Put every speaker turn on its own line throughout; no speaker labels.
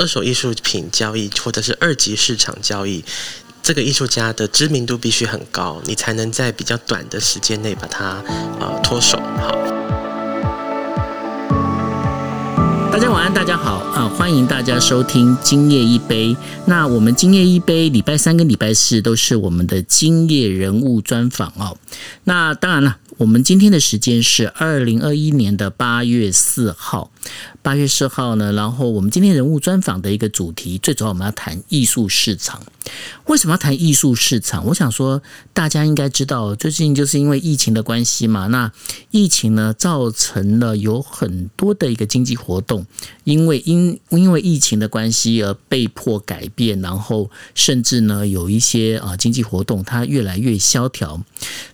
二手艺术品交易或者是二级市场交易，这个艺术家的知名度必须很高，你才能在比较短的时间内把它呃脱手。好，
大家晚安，大家好啊，欢迎大家收听今夜一杯。那我们今夜一杯，礼拜三跟礼拜四都是我们的今夜人物专访哦。那当然了。我们今天的时间是二零二一年的八月四号，八月四号呢。然后我们今天人物专访的一个主题，最主要我们要谈艺术市场。为什么要谈艺术市场？我想说，大家应该知道，最近就是因为疫情的关系嘛。那疫情呢，造成了有很多的一个经济活动，因为因因为疫情的关系而被迫改变，然后甚至呢，有一些啊经济活动它越来越萧条。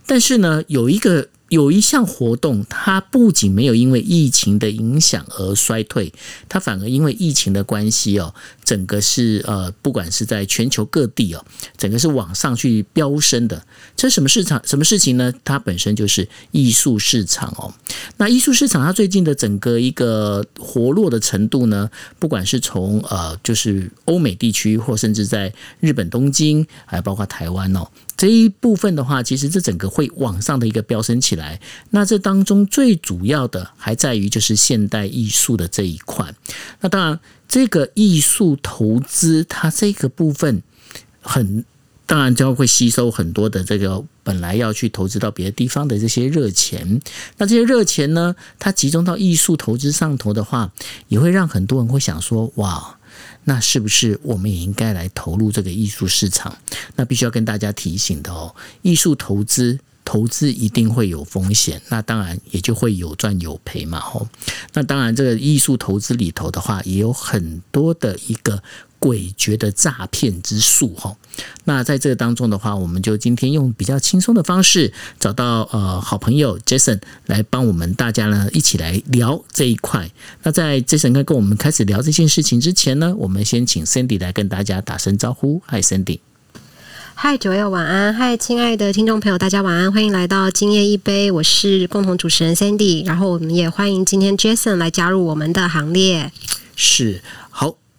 但是呢，有一个。有一项活动，它不仅没有因为疫情的影响而衰退，它反而因为疫情的关系哦，整个是呃，不管是在全球各地哦，整个是往上去飙升的。这什么市场？什么事情呢？它本身就是艺术市场哦。那艺术市场它最近的整个一个活络的程度呢，不管是从呃，就是欧美地区，或甚至在日本东京，还包括台湾哦。这一部分的话，其实这整个会往上的一个飙升起来。那这当中最主要的还在于就是现代艺术的这一块。那当然，这个艺术投资它这个部分很当然就会吸收很多的这个本来要去投资到别的地方的这些热钱。那这些热钱呢，它集中到艺术投资上头的话，也会让很多人会想说：哇！那是不是我们也应该来投入这个艺术市场？那必须要跟大家提醒的哦，艺术投资投资一定会有风险，那当然也就会有赚有赔嘛吼。那当然，这个艺术投资里头的话，也有很多的一个。诡谲的诈骗之术，哈。那在这个当中的话，我们就今天用比较轻松的方式，找到呃好朋友 Jason 来帮我们大家呢一起来聊这一块。那在 Jason 跟跟我们开始聊这件事情之前呢，我们先请 Cindy 来跟大家打声招呼。Hi Cindy，
嗨九友晚安，嗨亲爱的听众朋友，大家晚安，欢迎来到今夜一杯，我是共同主持人 Cindy，然后我们也欢迎今天 Jason 来加入我们的行列。
是好。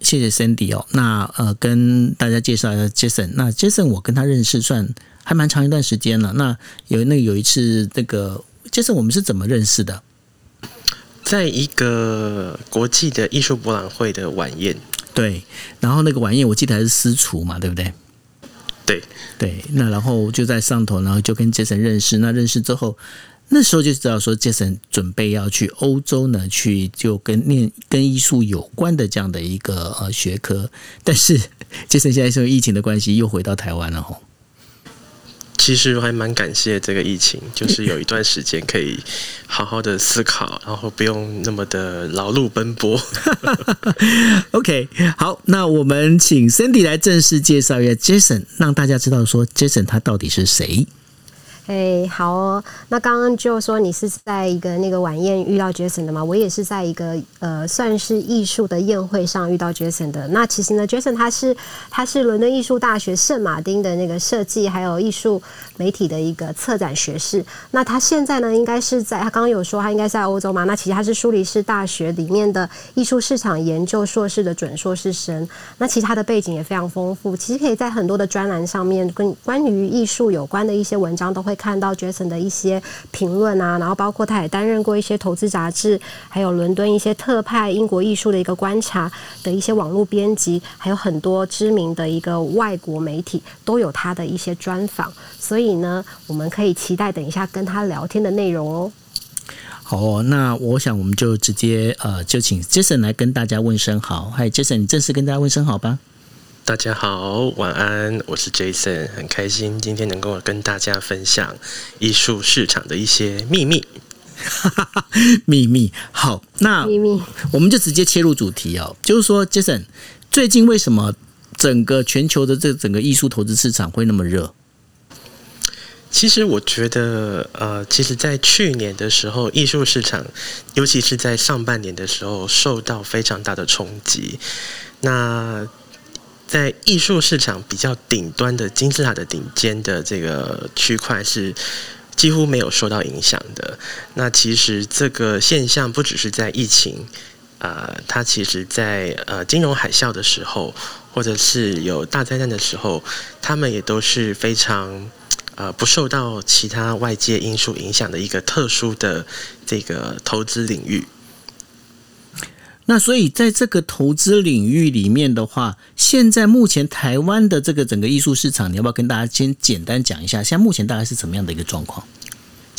谢谢 Cindy 哦，那呃跟大家介绍一下 Jason。那 Jason 我跟他认识算还蛮长一段时间了。那有那有一次，这个 Jason 我们是怎么认识的？
在一个国际的艺术博览会的晚宴。
对，然后那个晚宴我记得还是私厨嘛，对不对？
对
对，那然后就在上头，然后就跟 Jason 认识。那认识之后。那时候就知道说，Jason 准备要去欧洲呢，去就跟念跟艺术有关的这样的一个呃学科。但是 Jason 现在因为疫情的关系，又回到台湾了吼。
其实我还蛮感谢这个疫情，就是有一段时间可以好好的思考，然后不用那么的劳碌奔波。
OK，好，那我们请 Cindy 来正式介绍一下 Jason，让大家知道说 Jason 他到底是谁。
哎，好哦。那刚刚就说你是在一个那个晚宴遇到 Jason 的嘛？我也是在一个呃，算是艺术的宴会上遇到 Jason 的。那其实呢，Jason 他是他是伦敦艺术大学圣马丁的那个设计还有艺术媒体的一个策展学士。那他现在呢，应该是在他刚刚有说他应该在欧洲嘛？那其实他是苏黎世大学里面的艺术市场研究硕士的准硕士生。那其实他的背景也非常丰富，其实可以在很多的专栏上面跟关于艺术有关的一些文章都会。看到 Jason 的一些评论啊，然后包括他也担任过一些投资杂志，还有伦敦一些特派英国艺术的一个观察的一些网络编辑，还有很多知名的一个外国媒体都有他的一些专访，所以呢，我们可以期待等一下跟他聊天的内容哦。
好，那我想我们就直接呃，就请 Jason 来跟大家问声好。嗨，Jason，你正式跟大家问声好吧。
大家好，晚安，我是 Jason，很开心今天能够跟大家分享艺术市场的一些秘密。
秘密，好，那
秘密，
我们就直接切入主题哦，就是说，Jason，最近为什么整个全球的这整个艺术投资市场会那么热？
其实我觉得，呃，其实，在去年的时候，艺术市场，尤其是在上半年的时候，受到非常大的冲击。那在艺术市场比较顶端的金字塔的顶尖的这个区块是几乎没有受到影响的。那其实这个现象不只是在疫情呃，它其实在呃金融海啸的时候，或者是有大灾难的时候，他们也都是非常呃不受到其他外界因素影响的一个特殊的这个投资领域。
那所以在这个投资领域里面的话，现在目前台湾的这个整个艺术市场，你要不要跟大家先简单讲一下？现在目前大概是怎么样的一个状况？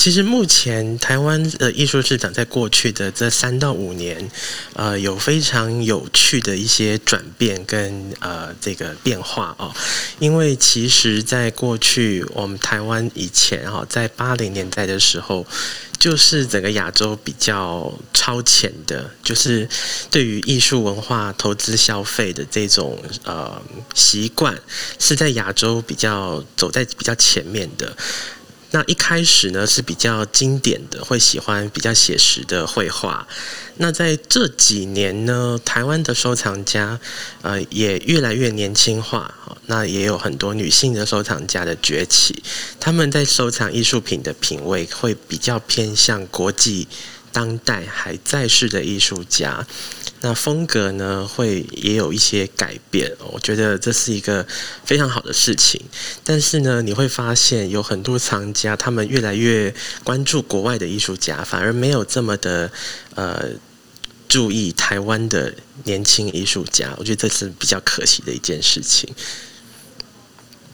其实目前台湾的艺术市场在过去的这三到五年，呃，有非常有趣的一些转变跟呃这个变化哦。因为其实，在过去我们台湾以前哈，在八零年代的时候，就是整个亚洲比较超前的，就是对于艺术文化投资消费的这种呃习惯，是在亚洲比较走在比较前面的。那一开始呢是比较经典的，会喜欢比较写实的绘画。那在这几年呢，台湾的收藏家呃也越来越年轻化，那也有很多女性的收藏家的崛起。他们在收藏艺术品的品味会比较偏向国际当代还在世的艺术家。那风格呢，会也有一些改变，我觉得这是一个非常好的事情。但是呢，你会发现有很多藏家，他们越来越关注国外的艺术家，反而没有这么的呃注意台湾的年轻艺术家。我觉得这是比较可惜的一件事情。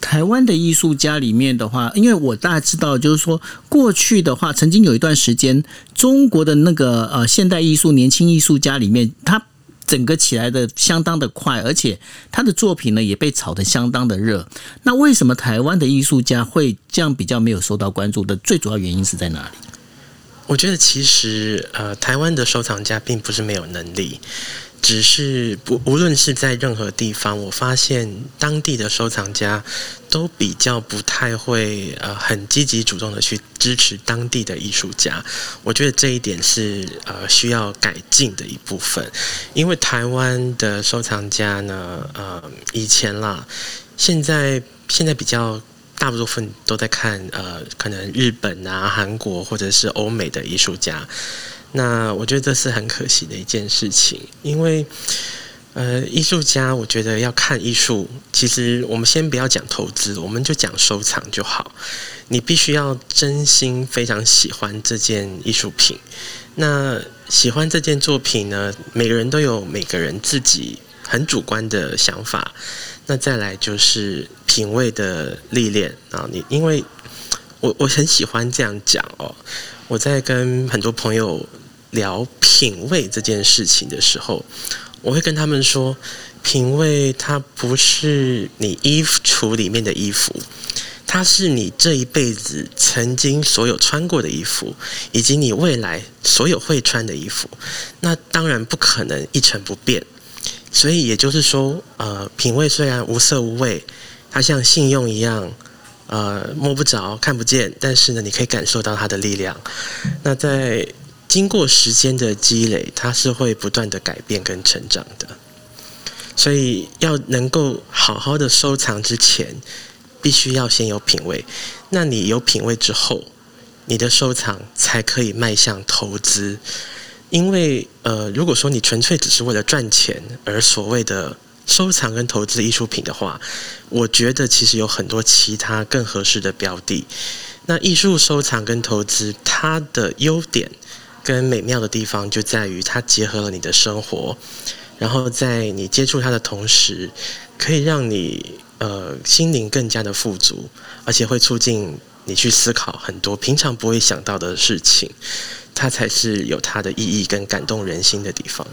台湾的艺术家里面的话，因为我大概知道，就是说过去的话，曾经有一段时间，中国的那个呃现代艺术年轻艺术家里面，他整个起来的相当的快，而且他的作品呢也被炒得相当的热。那为什么台湾的艺术家会这样比较没有受到关注的？最主要原因是在哪里？
我觉得其实呃，台湾的收藏家并不是没有能力。只是不，无论是在任何地方，我发现当地的收藏家都比较不太会呃很积极主动的去支持当地的艺术家。我觉得这一点是呃需要改进的一部分，因为台湾的收藏家呢，呃以前啦，现在现在比较大部分都在看呃可能日本啊、韩国或者是欧美的艺术家。那我觉得这是很可惜的一件事情，因为，呃，艺术家，我觉得要看艺术，其实我们先不要讲投资，我们就讲收藏就好。你必须要真心非常喜欢这件艺术品，那喜欢这件作品呢，每个人都有每个人自己很主观的想法。那再来就是品味的历练啊，你因为我我很喜欢这样讲哦。我在跟很多朋友聊品味这件事情的时候，我会跟他们说，品味它不是你衣橱里面的衣服，它是你这一辈子曾经所有穿过的衣服，以及你未来所有会穿的衣服。那当然不可能一成不变，所以也就是说，呃，品味虽然无色无味，它像信用一样。呃，摸不着、看不见，但是呢，你可以感受到它的力量。那在经过时间的积累，它是会不断的改变跟成长的。所以要能够好好的收藏之前，必须要先有品味。那你有品味之后，你的收藏才可以迈向投资。因为呃，如果说你纯粹只是为了赚钱而所谓的。收藏跟投资艺术品的话，我觉得其实有很多其他更合适的标的。那艺术收藏跟投资，它的优点跟美妙的地方就在于它结合了你的生活，然后在你接触它的同时，可以让你呃心灵更加的富足，而且会促进你去思考很多平常不会想到的事情，它才是有它的意义跟感动人心的地方。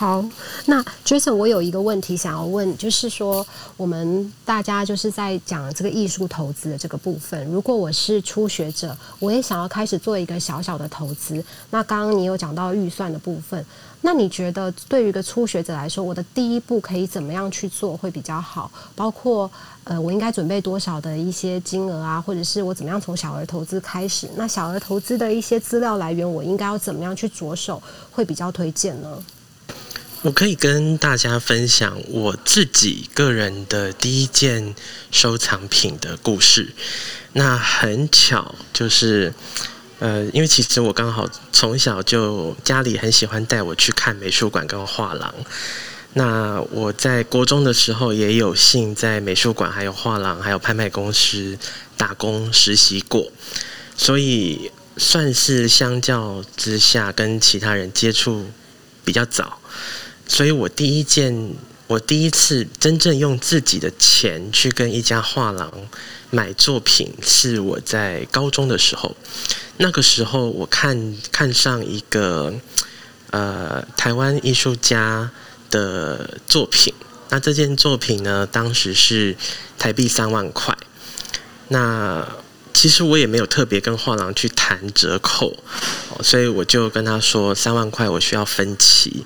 好，那 Jason，我有一个问题想要问，就是说，我们大家就是在讲这个艺术投资的这个部分。如果我是初学者，我也想要开始做一个小小的投资。那刚刚你有讲到预算的部分，那你觉得对于一个初学者来说，我的第一步可以怎么样去做会比较好？包括呃，我应该准备多少的一些金额啊，或者是我怎么样从小额投资开始？那小额投资的一些资料来源，我应该要怎么样去着手会比较推荐呢？
我可以跟大家分享我自己个人的第一件收藏品的故事。那很巧，就是呃，因为其实我刚好从小就家里很喜欢带我去看美术馆跟画廊。那我在国中的时候也有幸在美术馆、还有画廊、还有拍卖公司打工实习过，所以算是相较之下跟其他人接触比较早。所以我第一件，我第一次真正用自己的钱去跟一家画廊买作品，是我在高中的时候。那个时候我看看上一个呃台湾艺术家。的作品，那这件作品呢，当时是台币三万块。那其实我也没有特别跟画廊去谈折扣，所以我就跟他说三万块我需要分期，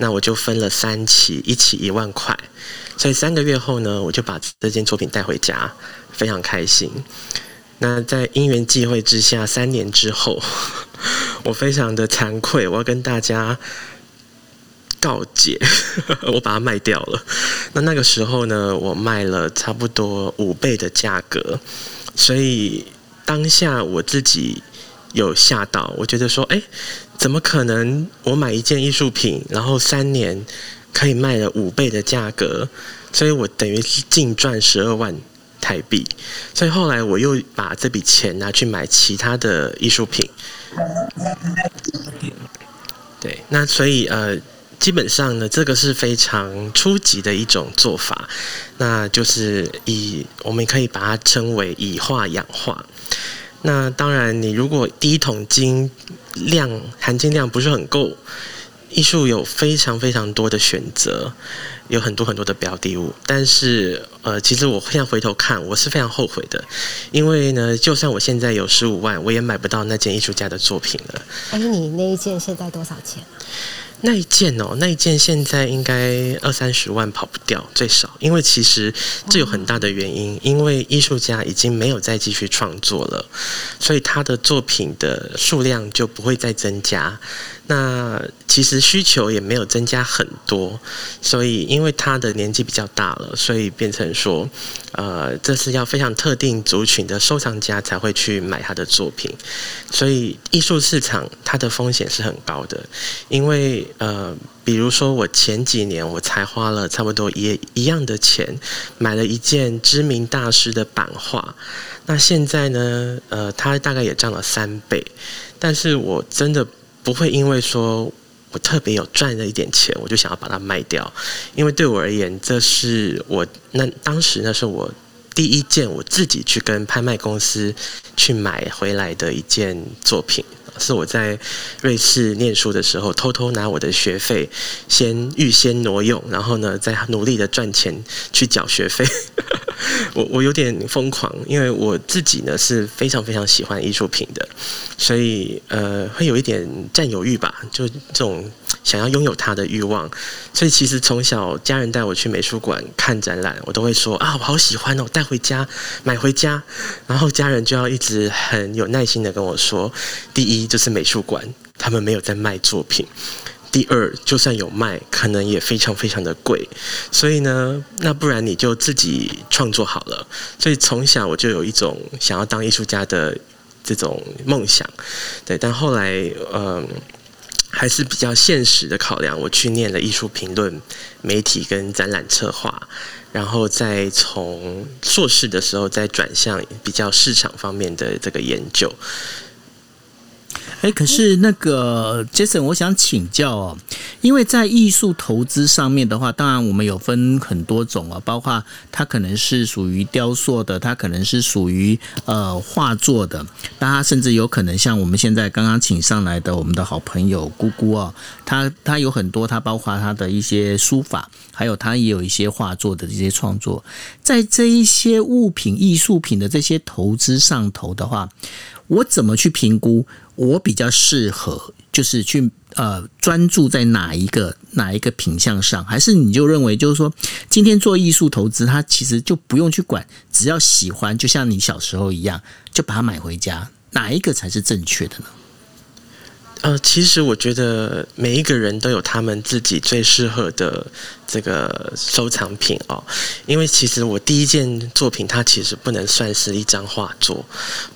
那我就分了三期，一期一万块。所以三个月后呢，我就把这件作品带回家，非常开心。那在因缘际会之下，三年之后，我非常的惭愧，我要跟大家。告解，我把它卖掉了。那那个时候呢，我卖了差不多五倍的价格，所以当下我自己有吓到，我觉得说，哎，怎么可能？我买一件艺术品，然后三年可以卖了五倍的价格，所以我等于净赚十二万台币。所以后来我又把这笔钱拿去买其他的艺术品。对，那所以呃。基本上呢，这个是非常初级的一种做法，那就是以我们可以把它称为以画养画。那当然，你如果第一桶金量含金量不是很够，艺术有非常非常多的选择，有很多很多的标的物。但是，呃，其实我现在回头看，我是非常后悔的，因为呢，就算我现在有十五万，我也买不到那件艺术家的作品了。
哎，你那一件现在多少钱？
那一件哦，那一件现在应该二三十万跑不掉，最少。因为其实这有很大的原因，因为艺术家已经没有再继续创作了，所以他的作品的数量就不会再增加。那其实需求也没有增加很多，所以因为他的年纪比较大了，所以变成说，呃，这是要非常特定族群的收藏家才会去买他的作品。所以艺术市场它的风险是很高的，因为呃，比如说我前几年我才花了差不多一一样的钱买了一件知名大师的版画，那现在呢，呃，它大概也涨了三倍，但是我真的。不会因为说我特别有赚了一点钱，我就想要把它卖掉，因为对我而言，这是我那当时那是我第一件我自己去跟拍卖公司去买回来的一件作品。是我在瑞士念书的时候，偷偷拿我的学费先预先挪用，然后呢，再努力的赚钱去缴学费。我我有点疯狂，因为我自己呢是非常非常喜欢艺术品的，所以呃会有一点占有欲吧，就这种想要拥有它的欲望。所以其实从小家人带我去美术馆看展览，我都会说啊，我好喜欢哦，带回家买回家，然后家人就要一直很有耐心的跟我说，第一。就是美术馆，他们没有在卖作品。第二，就算有卖，可能也非常非常的贵。所以呢，那不然你就自己创作好了。所以从小我就有一种想要当艺术家的这种梦想。对，但后来，嗯，还是比较现实的考量，我去念了艺术评论、媒体跟展览策划，然后再从硕士的时候再转向比较市场方面的这个研究。
哎，可是那个 Jason，我想请教哦，因为在艺术投资上面的话，当然我们有分很多种啊，包括它可能是属于雕塑的，它可能是属于呃画作的，那它甚至有可能像我们现在刚刚请上来的我们的好朋友姑姑哦，他他有很多，他包括他的一些书法，还有他也有一些画作的这些创作，在这一些物品艺术品的这些投资上头的话。我怎么去评估？我比较适合就是去呃专注在哪一个哪一个品相上，还是你就认为就是说，今天做艺术投资，它其实就不用去管，只要喜欢，就像你小时候一样，就把它买回家，哪一个才是正确的呢？
呃，其实我觉得每一个人都有他们自己最适合的这个收藏品哦。因为其实我第一件作品，它其实不能算是一张画作，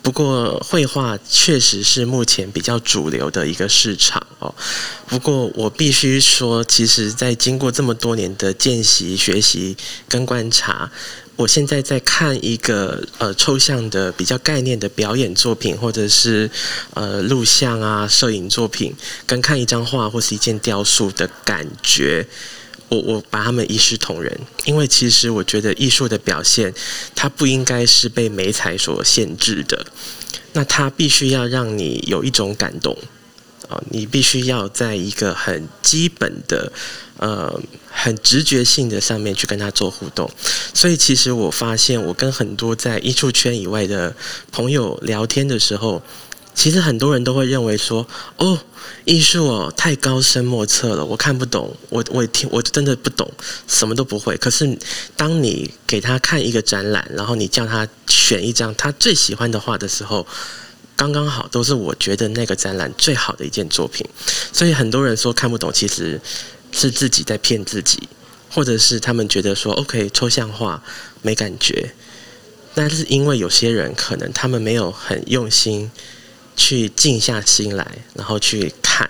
不过绘画确实是目前比较主流的一个市场哦。不过我必须说，其实，在经过这么多年的见习、学习跟观察。我现在在看一个呃抽象的比较概念的表演作品，或者是呃录像啊摄影作品，跟看一张画或是一件雕塑的感觉，我我把它们一视同仁，因为其实我觉得艺术的表现，它不应该是被美彩所限制的，那它必须要让你有一种感动。啊，你必须要在一个很基本的、呃，很直觉性的上面去跟他做互动。所以，其实我发现，我跟很多在艺术圈以外的朋友聊天的时候，其实很多人都会认为说：“哦，艺术哦，太高深莫测了，我看不懂，我我听我真的不懂，什么都不会。”可是，当你给他看一个展览，然后你叫他选一张他最喜欢的画的时候，刚刚好都是我觉得那个展览最好的一件作品，所以很多人说看不懂，其实是自己在骗自己，或者是他们觉得说 OK 抽象画没感觉，那是因为有些人可能他们没有很用心去静下心来，然后去看，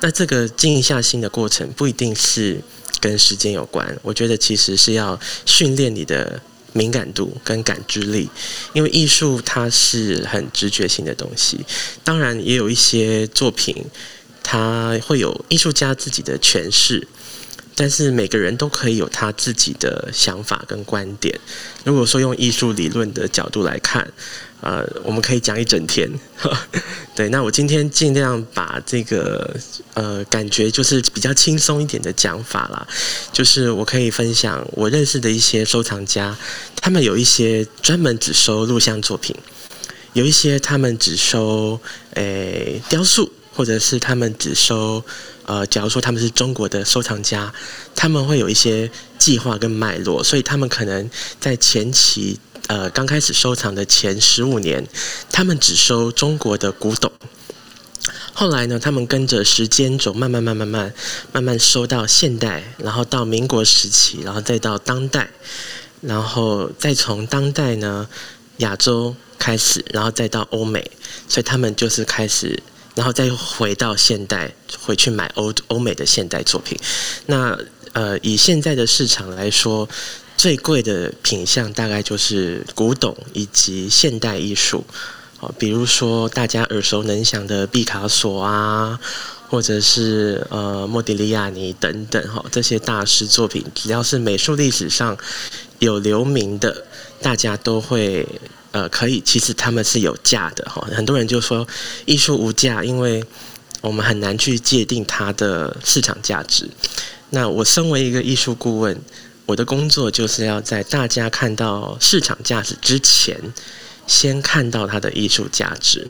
那这个静下心的过程不一定是跟时间有关，我觉得其实是要训练你的。敏感度跟感知力，因为艺术它是很直觉性的东西。当然，也有一些作品，它会有艺术家自己的诠释。但是每个人都可以有他自己的想法跟观点。如果说用艺术理论的角度来看，呃，我们可以讲一整天。对，那我今天尽量把这个呃感觉就是比较轻松一点的讲法啦，就是我可以分享我认识的一些收藏家，他们有一些专门只收录像作品，有一些他们只收诶雕塑，或者是他们只收。呃，假如说他们是中国的收藏家，他们会有一些计划跟脉络，所以他们可能在前期，呃，刚开始收藏的前十五年，他们只收中国的古董。后来呢，他们跟着时间轴，慢慢、慢、慢慢、慢慢收到现代，然后到民国时期，然后再到当代，然后再从当代呢亚洲开始，然后再到欧美，所以他们就是开始。然后再回到现代，回去买欧欧美的现代作品。那呃，以现在的市场来说，最贵的品相大概就是古董以及现代艺术。哦，比如说大家耳熟能详的毕卡索啊，或者是呃莫迪利亚尼等等哈，这些大师作品，只要是美术历史上有留名的，大家都会。呃，可以，其实他们是有价的哈。很多人就说艺术无价，因为我们很难去界定它的市场价值。那我身为一个艺术顾问，我的工作就是要在大家看到市场价值之前，先看到它的艺术价值。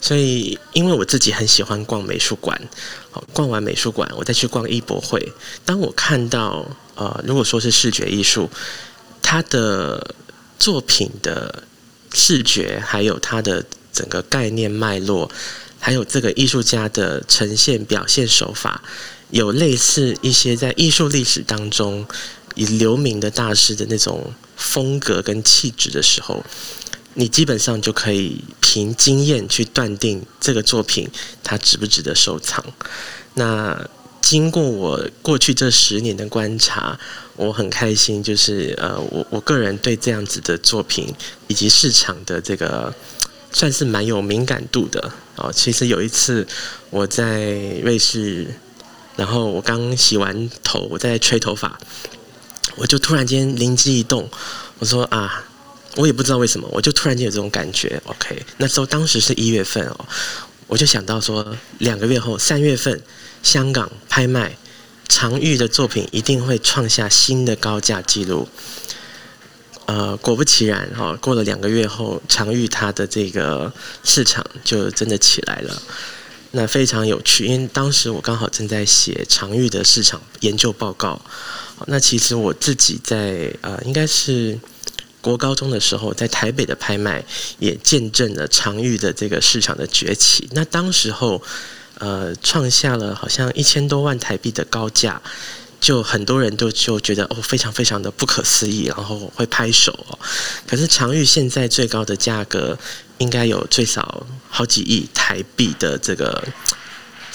所以，因为我自己很喜欢逛美术馆，好，逛完美术馆，我再去逛艺博会。当我看到呃，如果说是视觉艺术，它的作品的。视觉，还有它的整个概念脉络，还有这个艺术家的呈现表现手法，有类似一些在艺术历史当中以留名的大师的那种风格跟气质的时候，你基本上就可以凭经验去断定这个作品它值不值得收藏。那经过我过去这十年的观察。我很开心，就是呃，我我个人对这样子的作品以及市场的这个算是蛮有敏感度的哦。其实有一次我在瑞士，然后我刚洗完头，我在吹头发，我就突然间灵机一动，我说啊，我也不知道为什么，我就突然间有这种感觉。OK，那时候当时是一月份哦，我就想到说，两个月后三月份香港拍卖。常玉的作品一定会创下新的高价纪录。呃，果不其然，哈，过了两个月后，常玉他的这个市场就真的起来了。那非常有趣，因为当时我刚好正在写常玉的市场研究报告。那其实我自己在呃，应该是国高中的时候，在台北的拍卖也见证了常玉的这个市场的崛起。那当时候。呃创下了好像一千多万台币的高价，就很多人都就觉得哦非常非常的不可思议，然后会拍手哦。可是常玉现在最高的价格应该有最少好几亿台币的这个。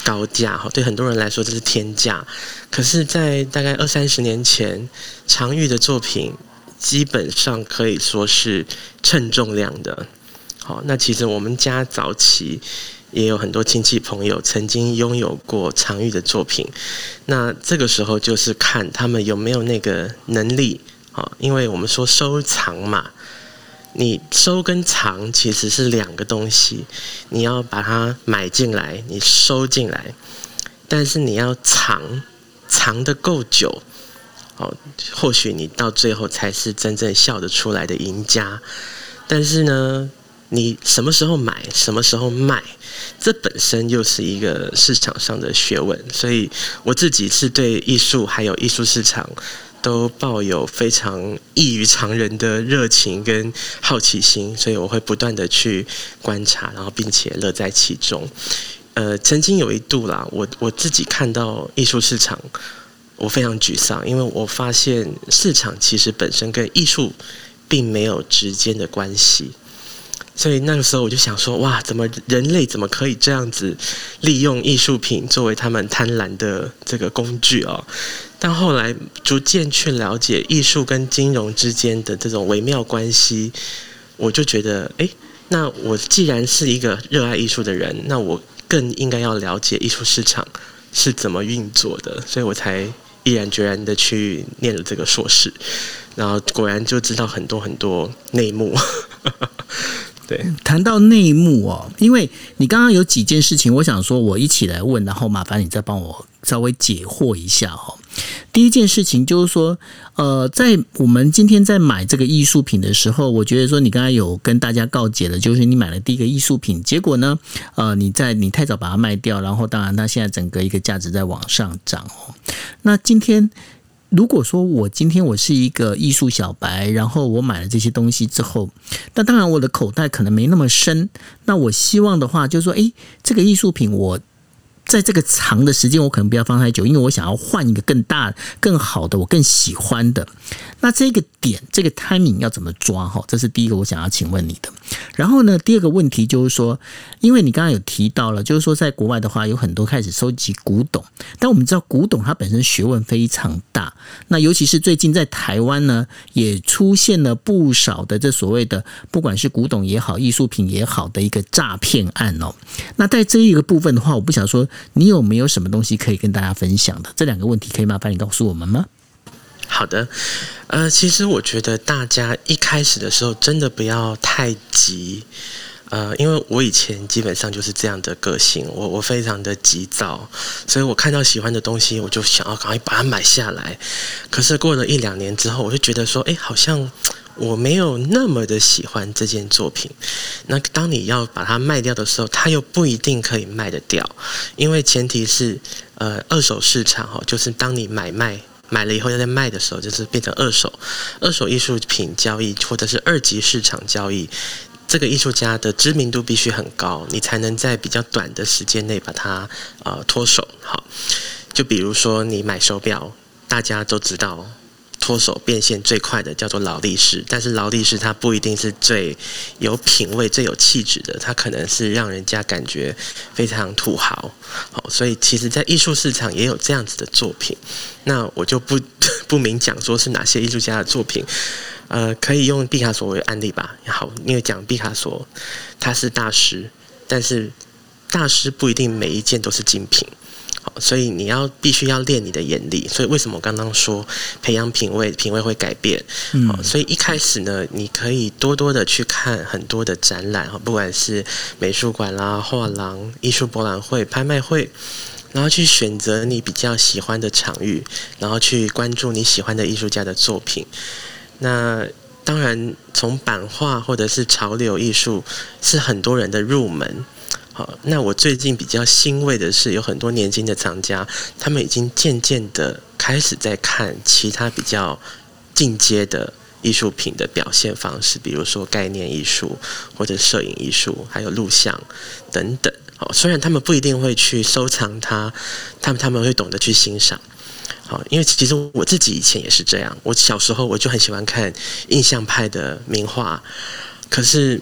高价哈，对很多人来说这是天价。可是，在大概二三十年前，常玉的作品基本上可以说是称重量的。好，那其实我们家早期也有很多亲戚朋友曾经拥有过常玉的作品。那这个时候就是看他们有没有那个能力啊，因为我们说收藏嘛。你收跟藏其实是两个东西，你要把它买进来，你收进来，但是你要藏藏的够久，哦，或许你到最后才是真正笑得出来的赢家。但是呢，你什么时候买，什么时候卖，这本身又是一个市场上的学问。所以我自己是对艺术还有艺术市场。都抱有非常异于常人的热情跟好奇心，所以我会不断的去观察，然后并且乐在其中。呃，曾经有一度啦，我我自己看到艺术市场，我非常沮丧，因为我发现市场其实本身跟艺术并没有直接的关系。所以那个时候我就想说，哇，怎么人类怎么可以这样子利用艺术品作为他们贪婪的这个工具哦？但后来逐渐去了解艺术跟金融之间的这种微妙关系，我就觉得，哎，那我既然是一个热爱艺术的人，那我更应该要了解艺术市场是怎么运作的，所以我才毅然决然的去念了这个硕士，然后果然就知道很多很多内幕。对，
谈到内幕哦，因为你刚刚有几件事情，我想说我一起来问，然后麻烦你再帮我稍微解惑一下哦。第一件事情就是说，呃，在我们今天在买这个艺术品的时候，我觉得说你刚才有跟大家告解了，就是你买了第一个艺术品，结果呢，呃，你在你太早把它卖掉，然后当然它现在整个一个价值在往上涨哦。那今天。如果说我今天我是一个艺术小白，然后我买了这些东西之后，那当然我的口袋可能没那么深。那我希望的话，就是说，诶，这个艺术品我。在这个长的时间，我可能不要放太久，因为我想要换一个更大、更好的，我更喜欢的。那这个点，这个 timing 要怎么抓？哈，这是第一个我想要请问你的。然后呢，第二个问题就是说，因为你刚刚有提到了，就是说在国外的话，有很多开始收集古董，但我们知道古董它本身学问非常大。那尤其是最近在台湾呢，也出现了不少的这所谓的，不管是古董也好，艺术品也好的一个诈骗案哦。那在这一个部分的话，我不想说。你有没有什么东西可以跟大家分享的？这两个问题可以麻烦你告诉我们吗？
好的，呃，其实我觉得大家一开始的时候真的不要太急，呃，因为我以前基本上就是这样的个性，我我非常的急躁，所以我看到喜欢的东西，我就想要赶快把它买下来。可是过了一两年之后，我就觉得说，哎，好像。我没有那么的喜欢这件作品，那当你要把它卖掉的时候，它又不一定可以卖得掉，因为前提是，呃，二手市场哈，就是当你买卖买了以后要再卖的时候，就是变成二手，二手艺术品交易或者是二级市场交易，这个艺术家的知名度必须很高，你才能在比较短的时间内把它呃脱手。好，就比如说你买手表，大家都知道。脱手变现最快的叫做劳力士，但是劳力士它不一定是最有品味、最有气质的，它可能是让人家感觉非常土豪。好，所以其实，在艺术市场也有这样子的作品。那我就不 不明讲说是哪些艺术家的作品，呃，可以用毕卡索为案例吧。好，因为讲毕卡索他是大师，但是大师不一定每一件都是精品。所以你要必须要练你的眼力，所以为什么我刚刚说培养品味，品味会改变？嗯，所以一开始呢，你可以多多的去看很多的展览哈，不管是美术馆啦、画廊、艺术博览会、拍卖会，然后去选择你比较喜欢的场域，然后去关注你喜欢的艺术家的作品。那当然，从版画或者是潮流艺术是很多人的入门。好，那我最近比较欣慰的是，有很多年轻的藏家，他们已经渐渐的开始在看其他比较进阶的艺术品的表现方式，比如说概念艺术或者摄影艺术，还有录像等等。好，虽然他们不一定会去收藏它，他们他们会懂得去欣赏。好，因为其实我自己以前也是这样，我小时候我就很喜欢看印象派的名画，可是。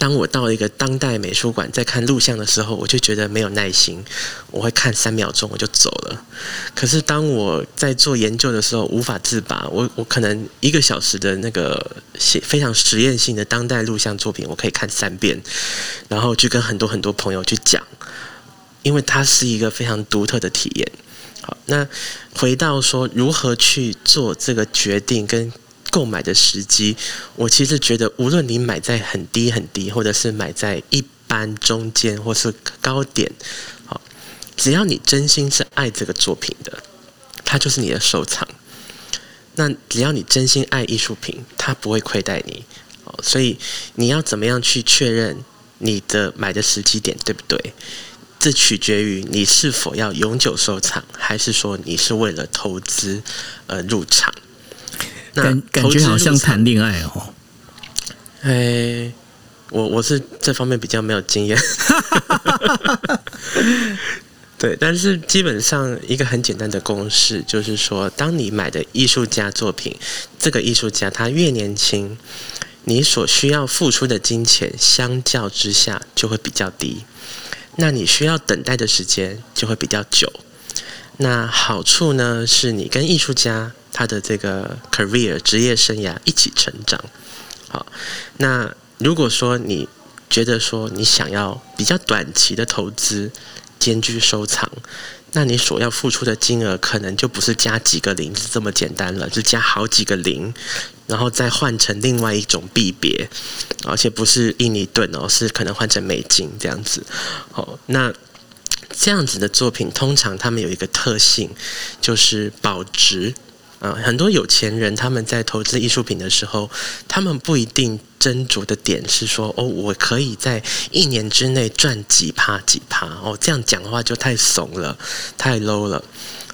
当我到一个当代美术馆在看录像的时候，我就觉得没有耐心，我会看三秒钟我就走了。可是当我在做研究的时候，无法自拔，我我可能一个小时的那个写非常实验性的当代录像作品，我可以看三遍，然后去跟很多很多朋友去讲，因为它是一个非常独特的体验。好，那回到说如何去做这个决定跟。购买的时机，我其实觉得，无论你买在很低很低，或者是买在一般中间，或是高点，好，只要你真心是爱这个作品的，它就是你的收藏。那只要你真心爱艺术品，它不会亏待你。哦，所以你要怎么样去确认你的买的时机点对不对？这取决于你是否要永久收藏，还是说你是为了投资而入场。
感感觉好像谈恋爱哦。
哎，我我是这方面比较没有经验。对，但是基本上一个很简单的公式就是说，当你买的艺术家作品，这个艺术家他越年轻，你所需要付出的金钱相较之下就会比较低，那你需要等待的时间就会比较久。那好处呢，是你跟艺术家。他的这个 career 职业生涯一起成长，好。那如果说你觉得说你想要比较短期的投资兼具收藏，那你所要付出的金额可能就不是加几个零这么简单了，就加好几个零，然后再换成另外一种币别，而且不是印尼盾哦，是可能换成美金这样子。好，那这样子的作品通常他们有一个特性，就是保值。啊，很多有钱人他们在投资艺术品的时候，他们不一定斟酌的点是说，哦，我可以在一年之内赚几趴几趴，哦，这样讲的话就太怂了，太 low 了。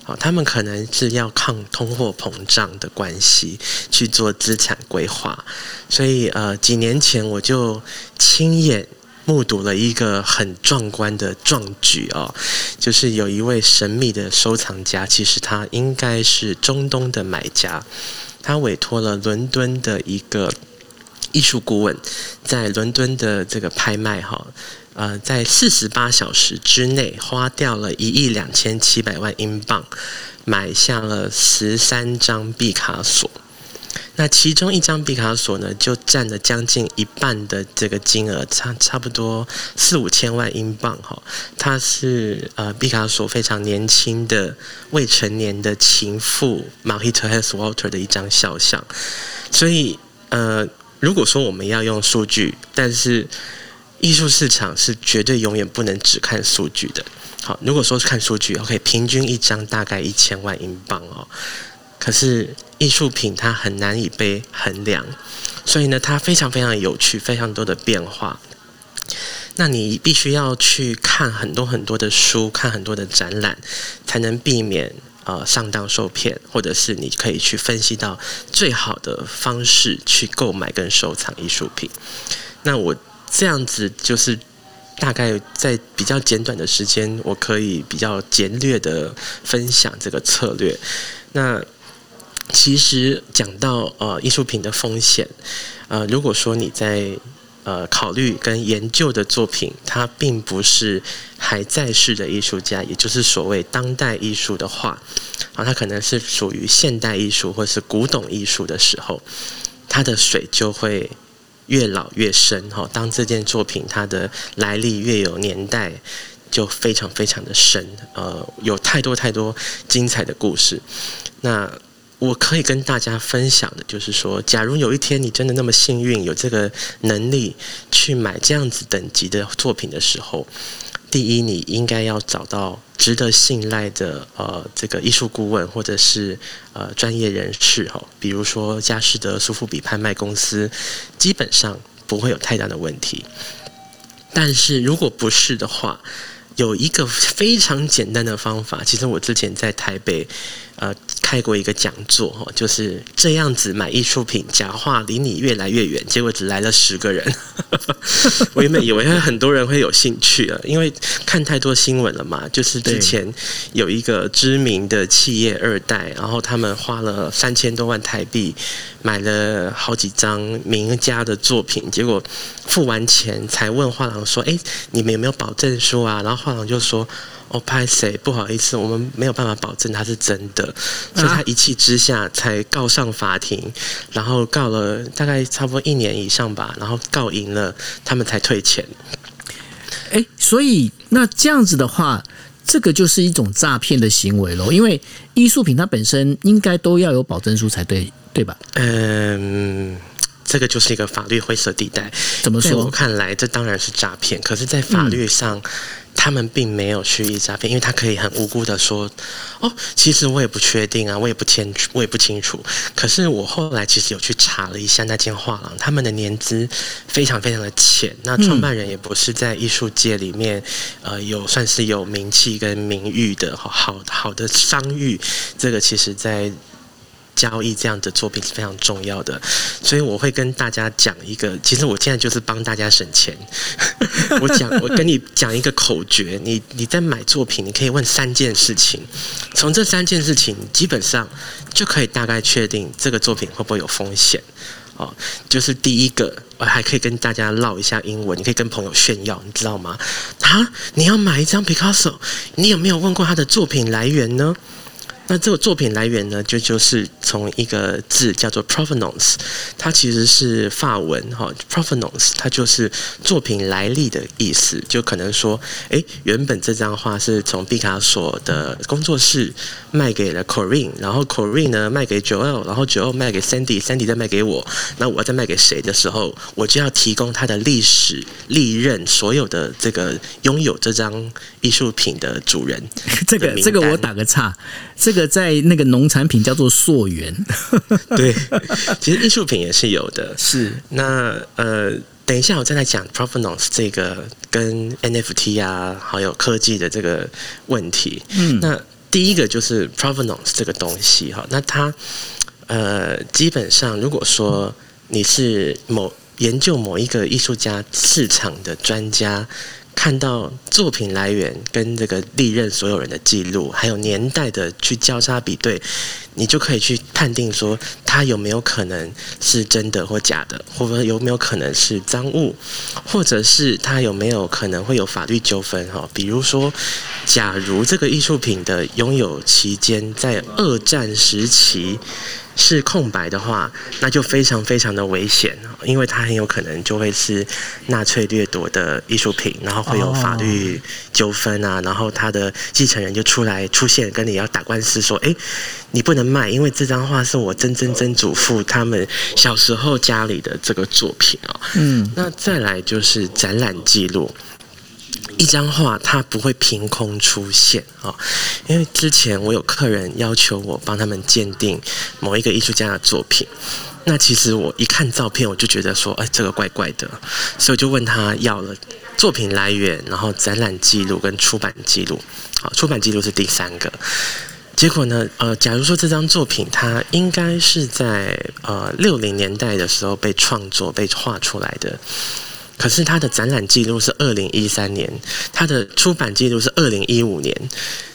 哦，他们可能是要抗通货膨胀的关系去做资产规划，所以呃，几年前我就亲眼。目睹了一个很壮观的壮举哦，就是有一位神秘的收藏家，其实他应该是中东的买家，他委托了伦敦的一个艺术顾问，在伦敦的这个拍卖哈，呃，在四十八小时之内花掉了一亿两千七百万英镑，买下了十三张毕卡索。那其中一张毕卡索呢，就占了将近一半的这个金额，差差不多四五千万英镑哈。他是呃毕卡索非常年轻的未成年的情妇 Marita Heswater 的一张肖像。所以呃，如果说我们要用数据，但是艺术市场是绝对永远不能只看数据的。好，如果说是看数据，OK，平均一张大概一千万英镑哦。可是艺术品它很难以被衡量，所以呢，它非常非常有趣，非常多的变化。那你必须要去看很多很多的书，看很多的展览，才能避免呃上当受骗，或者是你可以去分析到最好的方式去购买跟收藏艺术品。那我这样子就是大概在比较简短的时间，我可以比较简略的分享这个策略。那其实讲到呃艺术品的风险，呃，如果说你在呃考虑跟研究的作品，它并不是还在世的艺术家，也就是所谓当代艺术的话，啊，它可能是属于现代艺术或是古董艺术的时候，它的水就会越老越深哈。当这件作品它的来历越有年代，就非常非常的深，呃，有太多太多精彩的故事，那。我可以跟大家分享的，就是说，假如有一天你真的那么幸运，有这个能力去买这样子等级的作品的时候，第一，你应该要找到值得信赖的呃这个艺术顾问或者是呃专业人士哈，比如说佳士得、苏富比拍卖公司，基本上不会有太大的问题。但是如果不是的话，有一个非常简单的方法，其实我之前在台北，呃，开过一个讲座，就是这样子买艺术品，假画离你越来越远，结果只来了十个人。我原本以为很多人会有兴趣啊，因为看太多新闻了嘛。就是之前有一个知名的企业二代，然后他们花了三千多万台币买了好几张名家的作品，结果付完钱才问画廊说：“哎，你们有没有保证书啊？”然后画廊就说。哦，拍谁？不好意思，我们没有办法保证他是真的，所以他一气之下才告上法庭，然后告了大概差不多一年以上吧，然后告赢了，他们才退钱。
哎，所以那这样子的话，这个就是一种诈骗的行为喽，因为艺术品它本身应该都要有保证书才对，对吧？
嗯。这个就是一个法律灰色地带。
怎么说？
我看来，这当然是诈骗。可是，在法律上，他们并没有蓄意诈骗，因为他可以很无辜的说：“哦，其实我也不确定啊，我也不清楚，我也不清楚。”可是，我后来其实有去查了一下那间画廊，他们的年资非常非常的浅，那创办人也不是在艺术界里面呃有算是有名气跟名誉的好好的商誉。这个其实，在交易这样的作品是非常重要的，所以我会跟大家讲一个，其实我现在就是帮大家省钱。我讲，我跟你讲一个口诀，你你在买作品，你可以问三件事情，从这三件事情基本上就可以大概确定这个作品会不会有风险。哦，就是第一个，我还可以跟大家唠一下英文，你可以跟朋友炫耀，你知道吗？啊，你要买一张 Picasso，你有没有问过他的作品来源呢？那这个作品来源呢，就就是从一个字叫做 provenance，它其实是法文哈，provenance 它就是作品来历的意思，就可能说，哎，原本这张画是从毕卡索的工作室卖给了 Corinne，然后 Corinne 呢卖给 Joel，然后 Joel 卖给 Sandy，Sandy 再卖给我，那我再卖给谁的时候，我就要提供它的历史历任所有的这个拥有这张艺术品的主人。
这个这个我打个岔，这。个在那个农产品叫做溯源，
对，其实艺术品也是有的。
是
那呃，等一下我再来讲 provenance 这个跟 NFT 啊，还有科技的这个问题。嗯，那第一个就是 provenance 这个东西哈，那它呃，基本上如果说你是某研究某一个艺术家市场的专家。看到作品来源跟这个历任所有人的记录，还有年代的去交叉比对，你就可以去判定说它有没有可能是真的或假的，或者有没有可能是赃物，或者是它有没有可能会有法律纠纷哈？比如说，假如这个艺术品的拥有期间在二战时期。是空白的话，那就非常非常的危险，因为它很有可能就会是纳粹掠夺的艺术品，然后会有法律纠纷啊，然后他的继承人就出来出现，跟你要打官司，说，哎，你不能卖，因为这张画是我曾曾曾祖父他们小时候家里的这个作品啊。嗯，那再来就是展览记录。一张画它不会凭空出现啊，因为之前我有客人要求我帮他们鉴定某一个艺术家的作品，那其实我一看照片我就觉得说，哎，这个怪怪的，所以就问他要了作品来源，然后展览记录跟出版记录，好，出版记录是第三个。结果呢，呃，假如说这张作品它应该是在呃六零年代的时候被创作被画出来的。可是他的展览记录是二零一三年，他的出版记录是二零一五年，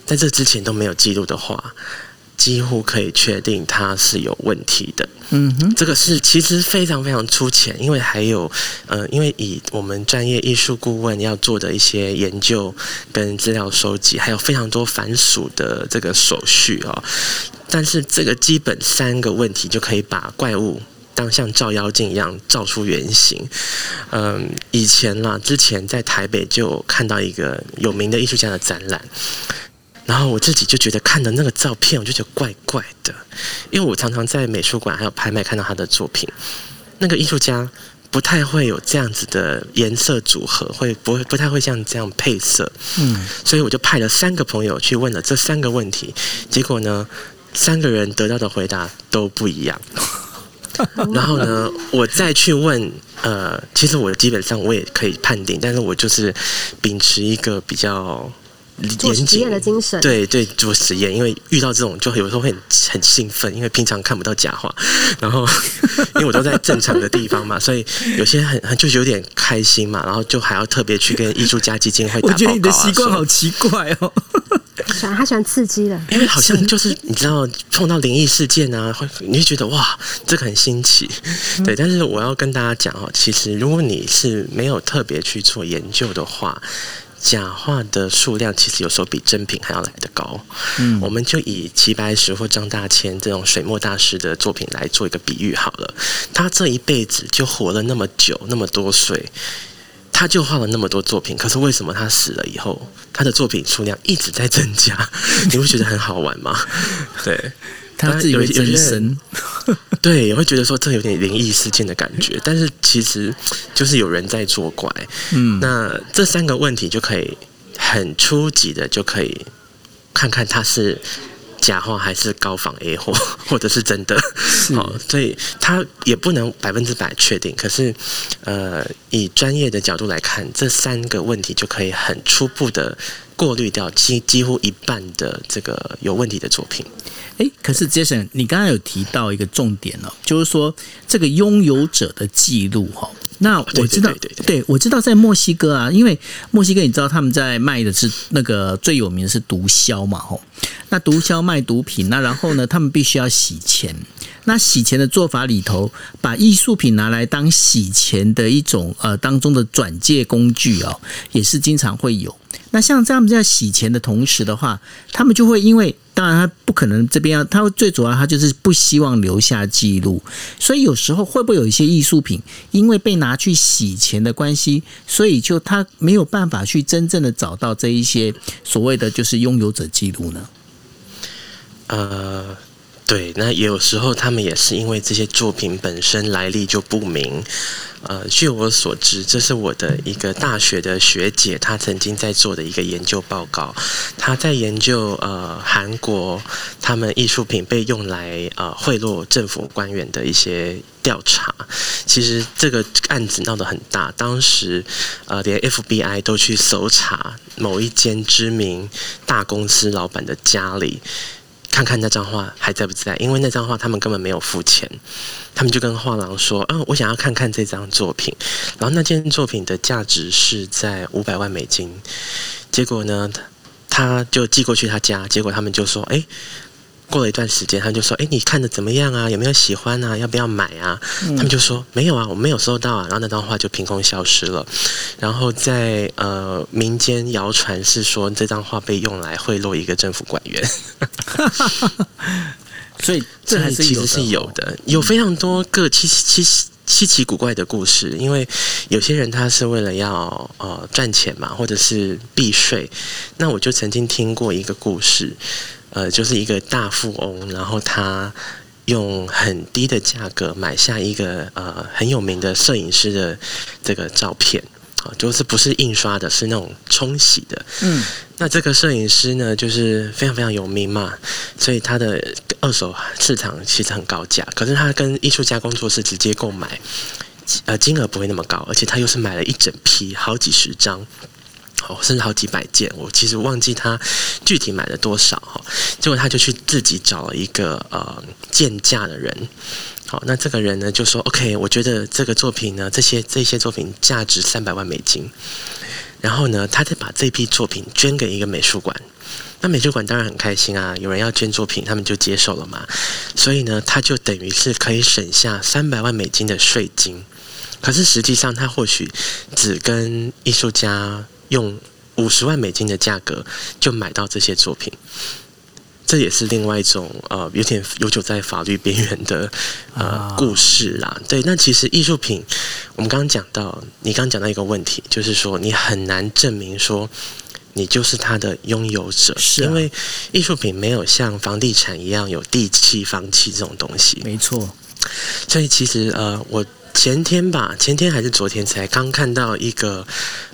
在这之前都没有记录的话，几乎可以确定他是有问题的。嗯哼，这个是其实非常非常粗浅，因为还有呃，因为以我们专业艺术顾问要做的一些研究跟资料收集，还有非常多繁琐的这个手续哦。但是这个基本三个问题就可以把怪物。当像照妖镜一样照出原形。嗯，以前啦，之前在台北就看到一个有名的艺术家的展览，然后我自己就觉得看的那个照片，我就觉得怪怪的，因为我常常在美术馆还有拍卖看到他的作品，那个艺术家不太会有这样子的颜色组合，会不会不太会像这样配色？嗯，所以我就派了三个朋友去问了这三个问题，结果呢，三个人得到的回答都不一样。然后呢，我再去问，呃，其实我基本上我也可以判定，但是我就是秉持一个比较
做实验的精神，
对对，做实验，因为遇到这种就有时候会很很兴奋，因为平常看不到假话，然后 因为我都在正常的地方嘛，所以有些很很就有点开心嘛，然后就还要特别去跟艺术家基金会打报告啊。
我觉得你的习惯好奇怪哦，
喜欢他喜欢刺激的，
因为好像就是你知道碰到灵异事件啊，会你会觉得哇，这个很新奇，对。但是我要跟大家讲哦，其实如果你是没有特别去做研究的话。假画的数量其实有时候比真品还要来得高。嗯，我们就以齐白石或张大千这种水墨大师的作品来做一个比喻好了。他这一辈子就活了那么久，那么多岁，他就画了那么多作品。可是为什么他死了以后，他的作品数量一直在增加？你会觉得很好玩吗？对。
他自己会真身，
对，也会觉得说这有点灵异事件的感觉，但是其实就是有人在作怪。嗯，那这三个问题就可以很初级的就可以看看他是假货还是高仿 A 货，或者是真的。好，所以他也不能百分之百确定。可是，呃，以专业的角度来看，这三个问题就可以很初步的过滤掉几几乎一半的这个有问题的作品。
哎，可是 Jason，你刚刚有提到一个重点哦，就是说这个拥有者的记录哈。那我知道，对我知道在墨西哥啊，因为墨西哥你知道他们在卖的是那个最有名的是毒枭嘛吼。那毒枭卖毒品，那然后呢，他们必须要洗钱。那洗钱的做法里头，把艺术品拿来当洗钱的一种呃当中的转借工具哦，也是经常会有。那像这样在洗钱的同时的话，他们就会因为当然他不可能这边，他最主要他就是不希望留下记录，所以有时候会不会有一些艺术品因为被拿去洗钱的关系，所以就他没有办法去真正的找到这一些所谓的就是拥有者记录呢？
呃。对，那有时候他们也是因为这些作品本身来历就不明。呃，据我所知，这是我的一个大学的学姐，她曾经在做的一个研究报告。她在研究呃韩国他们艺术品被用来呃贿赂政府官员的一些调查。其实这个案子闹得很大，当时呃连 FBI 都去搜查某一间知名大公司老板的家里。看看那张画还在不在？因为那张画他们根本没有付钱，他们就跟画廊说：“啊，我想要看看这张作品。”然后那件作品的价值是在五百万美金。结果呢，他就寄过去他家，结果他们就说：“哎。”过了一段时间，他就说：“哎，你看的怎么样啊？有没有喜欢啊？要不要买啊？”他们就说：“没有啊，我没有收到啊。”然后那张画就凭空消失了。然后在呃民间谣传是说这张画被用来贿赂一个政府官员，
所以这还是
其实是有的，有非常多个稀稀稀奇古怪的故事。因为有些人他是为了要呃赚钱嘛，或者是避税。那我就曾经听过一个故事。呃，就是一个大富翁，然后他用很低的价格买下一个呃很有名的摄影师的这个照片，啊，就是不是印刷的，是那种冲洗的。嗯，那这个摄影师呢，就是非常非常有名嘛，所以他的二手市场其实很高价，可是他跟艺术家工作室直接购买，呃，金额不会那么高，而且他又是买了一整批，好几十张。哦，甚至好几百件，我其实忘记他具体买了多少哈。结果他就去自己找了一个呃鉴价的人，好，那这个人呢就说：“OK，我觉得这个作品呢，这些这些作品价值三百万美金。”然后呢，他再把这批作品捐给一个美术馆。那美术馆当然很开心啊，有人要捐作品，他们就接受了嘛。所以呢，他就等于是可以省下三百万美金的税金。可是实际上，他或许只跟艺术家。用五十万美金的价格就买到这些作品，这也是另外一种呃有点游走在法律边缘的呃故事啦。对，那其实艺术品，我们刚刚讲到，你刚刚讲到一个问题，就是说你很难证明说你就是它的拥有者，
是
因为艺术品没有像房地产一样有地契、房契这种东西。
没错，
所以其实呃我。前天吧，前天还是昨天才刚看到一个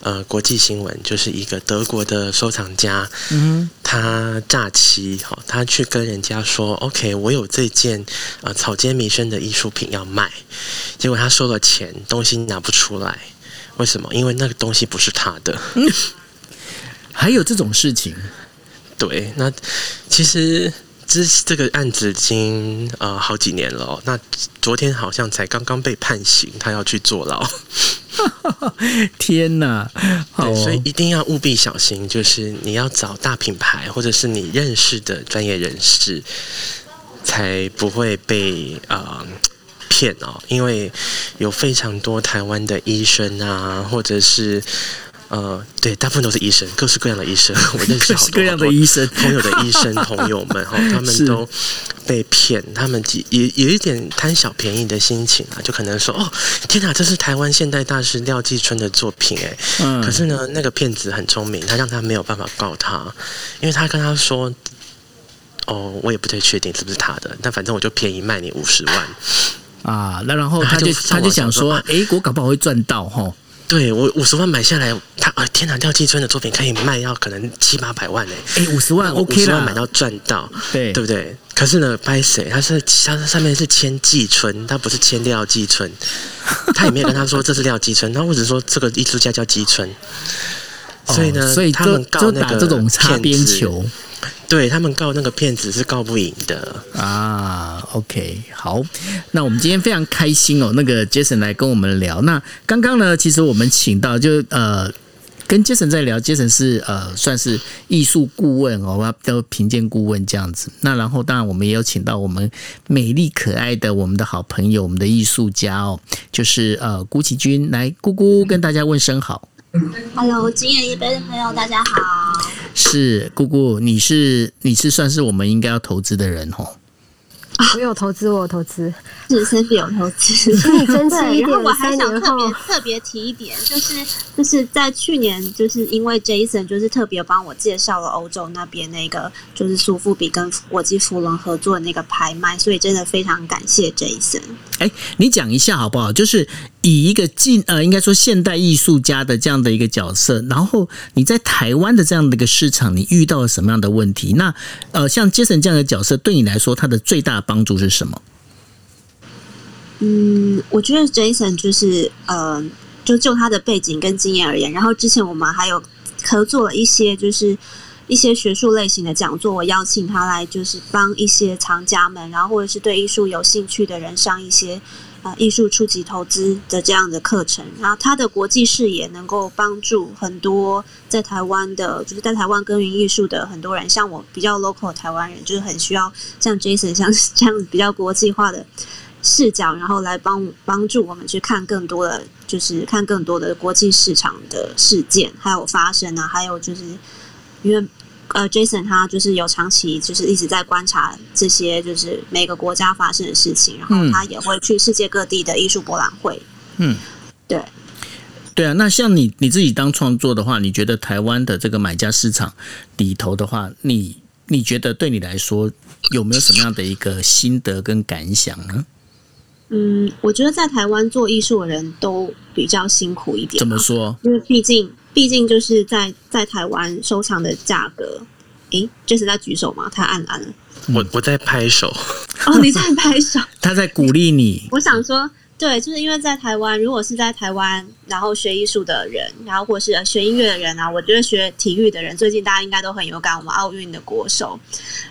呃国际新闻，就是一个德国的收藏家，嗯，他诈欺，哈，他去跟人家说，OK，我有这件呃草间弥生的艺术品要卖，结果他收了钱，东西拿不出来，为什么？因为那个东西不是他的。
还有这种事情？
对，那其实这这个案子已经呃好几年了哦。那昨天好像才刚刚被判刑，他要去坐牢。
天哪！好
对，
哦
所以一定要务必小心，就是你要找大品牌或者是你认识的专业人士，才不会被呃骗哦。因为有非常多台湾的医生啊，或者是呃，对，大部分都是医生，各式各样的医生，我认识好多
各式各样的医生
朋友的医生朋友们哈，他
是
们都被骗，他们也也有一点贪小便宜的心情啊，就可能说哦，天哪，这是台湾现代大师廖继春的作品哎，
嗯
可是呢，那个骗子很聪明，他让他没有办法告他，因为他跟他说。哦，我也不太确定是不是他的，但反正我就便宜卖你五十万。
啊，那然后他
他就
就他就
想说，
想说诶，我搞不好会赚到哈。
对我五十万买下来，他啊天哪，廖继春的作品可以卖要可能七八百万呢。
诶，五十万
我
OK 啦
50万买，到赚到，
对
对不对？可是呢，拍谁？他是他上面是签季春，他不是签廖继春，他也没有跟他说这是廖继春，他或者说这个艺术家叫季春。所以呢，
哦所以就
他们告
就
那个
擦边
骗子
球
对他们告那个骗子是告不赢的。
啊。OK，好，那我们今天非常开心哦，那个 Jason 来跟我们聊。那刚刚呢，其实我们请到就呃。跟 Jason 在聊，Jason 是呃算是艺术顾问哦，叫评鉴顾问这样子。那然后当然我们也有请到我们美丽可爱的我们的好朋友，我们的艺术家哦，就是呃顾启君来姑姑跟大家问声好。
Hello，今夜一杯的朋友，大家好。
是姑姑，你是你是算是我们应该要投资的人哦。
我有投资，我有投资。
是 p 有投资，
你争气一
对，然后我，还想特别特别提一点，就是就是在去年，就是因为 Jason 就是特别帮我介绍了欧洲那边那个就是苏富比跟国际富伦合作的那个拍卖，所以真的非常感谢 Jason。
哎，你讲一下好不好？就是以一个近呃，应该说现代艺术家的这样的一个角色，然后你在台湾的这样的一个市场，你遇到了什么样的问题？那呃，像 Jason 这样的角色，对你来说，他的最大的帮助是什么？
嗯，我觉得 Jason 就是呃，就就他的背景跟经验而言，然后之前我们还有合作了一些就是一些学术类型的讲座，我邀请他来就是帮一些藏家们，然后或者是对艺术有兴趣的人上一些呃艺术初级投资的这样的课程，然后他的国际视野能够帮助很多在台湾的，就是在台湾耕耘艺术的很多人，像我比较 local 台湾人，就是很需要像 Jason 像 这样比较国际化的。视角，然后来帮帮助我们去看更多的，就是看更多的国际市场的事件，还有发生啊，还有就是因为呃，Jason 他就是有长期就是一直在观察这些就是每个国家发生的事情，然后
嗯
他也会去世界各地的艺术博览会。
嗯，
对，
对啊，那像你你自己当创作的话，你觉得台湾的这个买家市场里头的话，你你觉得对你来说有没有什么样的一个心得跟感想呢？
嗯，我觉得在台湾做艺术的人都比较辛苦一点啊，
怎么说？
因为毕竟，毕竟就是在在台湾收藏的价格，诶，这是在举手吗？他暗暗了。
我我在拍手，
哦，你在拍手。
他在鼓励你，
我想说，对，就是因为在台湾，如果是在台湾，然后学艺术的人，然后或是学音乐的人啊，我觉得学体育的人，最近大家应该都很有感。我们奥运的国手，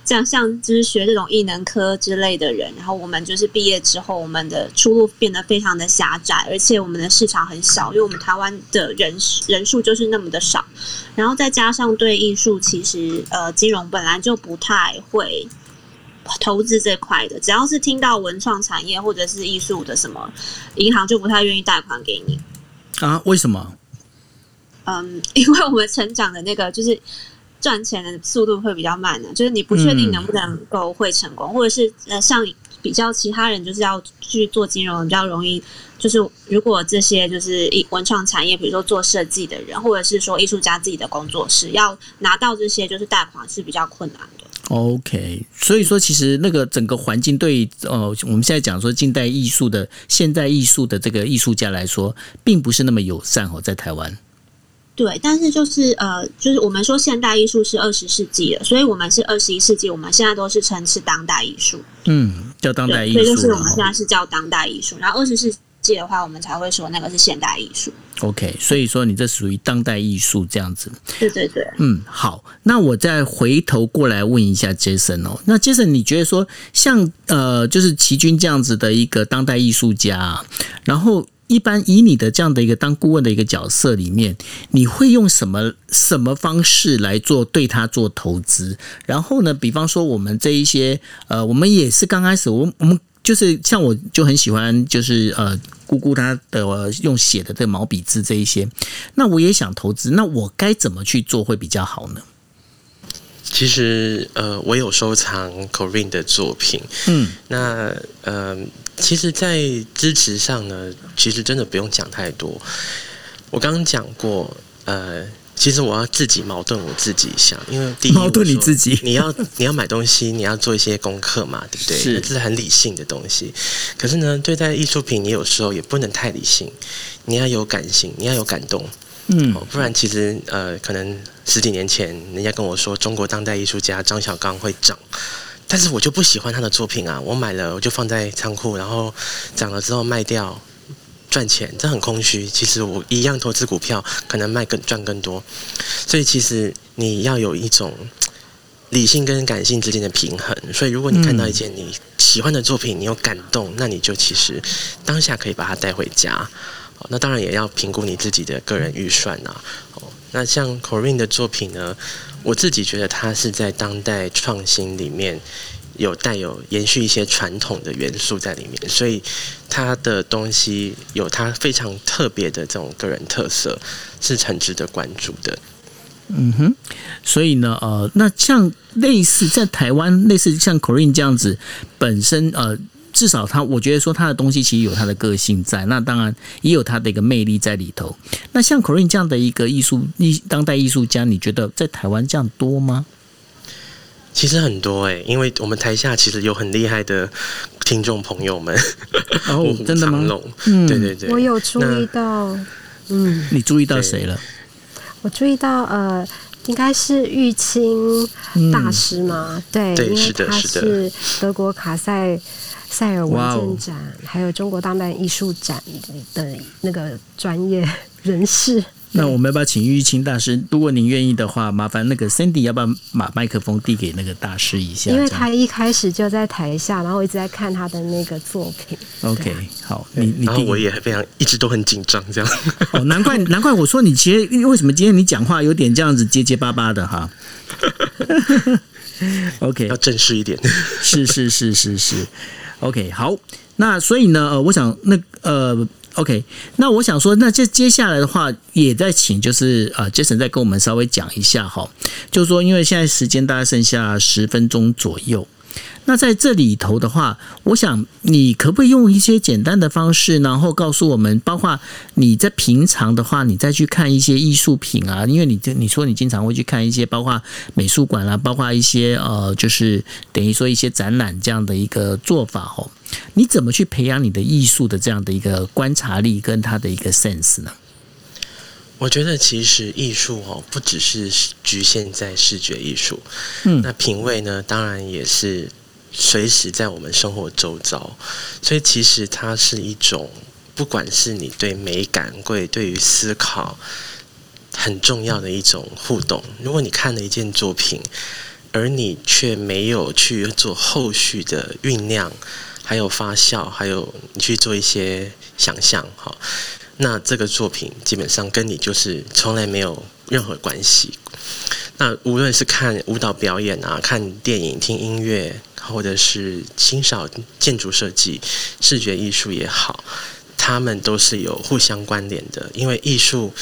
这样像就是学这种艺能科之类的人，然后我们就是毕业之后，我们的出路变得非常的狭窄，而且我们的市场很小，因为我们台湾的人人数就是那么的少，然后再加上对艺术，其实呃金融本来就不太会。投资这块的，只要是听到文创产业或者是艺术的什么，银行就不太愿意贷款给你。
啊？为什么？
嗯，因为我们成长的那个就是赚钱的速度会比较慢的，就是你不确定能不能够会成功，或者是呃像比较其他人就是要去做金融比较容易。就是如果这些就是艺文创产业，比如说做设计的人，或者是说艺术家自己的工作室，要拿到这些就是贷款是比较困难的。
OK，所以说其实那个整个环境对呃我们现在讲说近代艺术的现代艺术的这个艺术家来说，并不是那么友善哦，在台湾。
对，但是就是呃，就是我们说现代艺术是二十世纪的，所以我们是二十一世纪，我们现在都是称是当代艺术。
嗯，叫当代艺
术，所以就是我们现
哦。
在是叫当代艺术。然后二十世界的话，我们才会说那个是现代艺术。
OK，所以说你这属于当代艺术这样子。
对对对，
嗯，好，那我再回头过来问一下 Jason 哦，那 Jason 你觉得说像呃，就是齐军这样子的一个当代艺术家、啊，然后一般以你的这样的一个当顾问的一个角色里面，你会用什么什么方式来做对他做投资？然后呢，比方说我们这一些呃，我们也是刚开始，我我们就是像我就很喜欢，就是呃，姑姑她的、呃用写的这个毛笔字这一些，那我也想投资，那我该怎么去做会比较好呢？
其实呃，我有收藏 Corinne 的作品，
嗯，
那呃，其实，在支持上呢，其实真的不用讲太多。我刚刚讲过，呃，其实我要自己矛盾我自己一下，因为第一，
矛盾你自己
你要你要买东西，你要做一些功课嘛，对不对？
是
这是很理性的东西。可是呢，对待艺术品，你有时候也不能太理性，你要有感性，你要有感动。
嗯
哦，不然其实呃，可能十几年前人家跟我说中国当代艺术家张小刚会涨，但是我就不喜欢他的作品啊，我买了我就放在仓库，然后涨了之后卖掉赚钱，这很空虚。其实我一样投资股票，可能卖更赚更多，所以其实你要有一种。理性跟感性之间的平衡，所以如果你看到一件你喜欢的作品，你有感动，那你就其实当下可以把它带回家。哦，那当然也要评估你自己的个人预算啊。哦，那像 Corinne 的作品呢，我自己觉得它是在当代创新里面有带有延续一些传统的元素在里面，所以它的东西有它非常特别的这种个人特色，是很值得关注的。
嗯哼，所以呢，呃，那像类似在台湾，类似像 Corinne 这样子，本身呃，至少他，我觉得说他的东西其实有他的个性在，那当然也有他的一个魅力在里头。那像 Corinne 这样的一个艺术艺当代艺术家，你觉得在台湾这样多吗？
其实很多诶、因为我们台下其实有很厉害的听众朋友们，
哦
卧虎
真的吗？
藏龙
嗯。
对对对，
我有注意到，嗯，
你注意到谁了？
我注意到呃，应该是玉清大师嘛，对，因为
对是的
他
是的。
是德国卡塞塞尔文件展，还有中国当代艺术展的那个专业人士。
那我们要不要请玉清大师？如果您愿意的话，麻烦那个 Cindy 要不要把麦克风递给那个大师一下？
因为他一开始就在台下，然后我一直在看他的那个作品。
OK 好，你你
然后我也非常一直都很紧张，这样。
哦，难怪难怪我说你其实为什么今天你讲话有点这样子结结巴巴的哈？OK，
要正式一点。
是是是是是，OK，好，那所以呢，呃，我想那呃。OK，那我想说，那这接下来的话，也在请就是呃，Jason 再跟我们稍微讲一下哈，就是说，因为现在时间大概剩下十分钟左右，那在这里头的话，我想你可不可以用一些简单的方式，然后告诉我们，包括你在平常的话，你再去看一些艺术品啊，因为你你说你经常会去看一些，包括美术馆啦、包括一些呃，就是等于说一些展览这样的一个做法哦。你怎么去培养你的艺术的这样的一个观察力跟它的一个 sense 呢？
我觉得其实艺术哦，不只是局限在视觉艺术，
嗯
那品味呢，当然也是随时在我们生活周遭，所以其实它是一种，不管是你对美感、会对于思考很重要的一种互动。如果你看了一件作品，而你却没有去做后续的酝酿，还有发酵，还有你去做一些想象，哈。那这个作品基本上跟你就是从来没有任何关系。那无论是看舞蹈表演啊、看电影、听音乐，或者是欣赏建筑设计、视觉艺术也好，他们都是有互相关联的。因为艺术，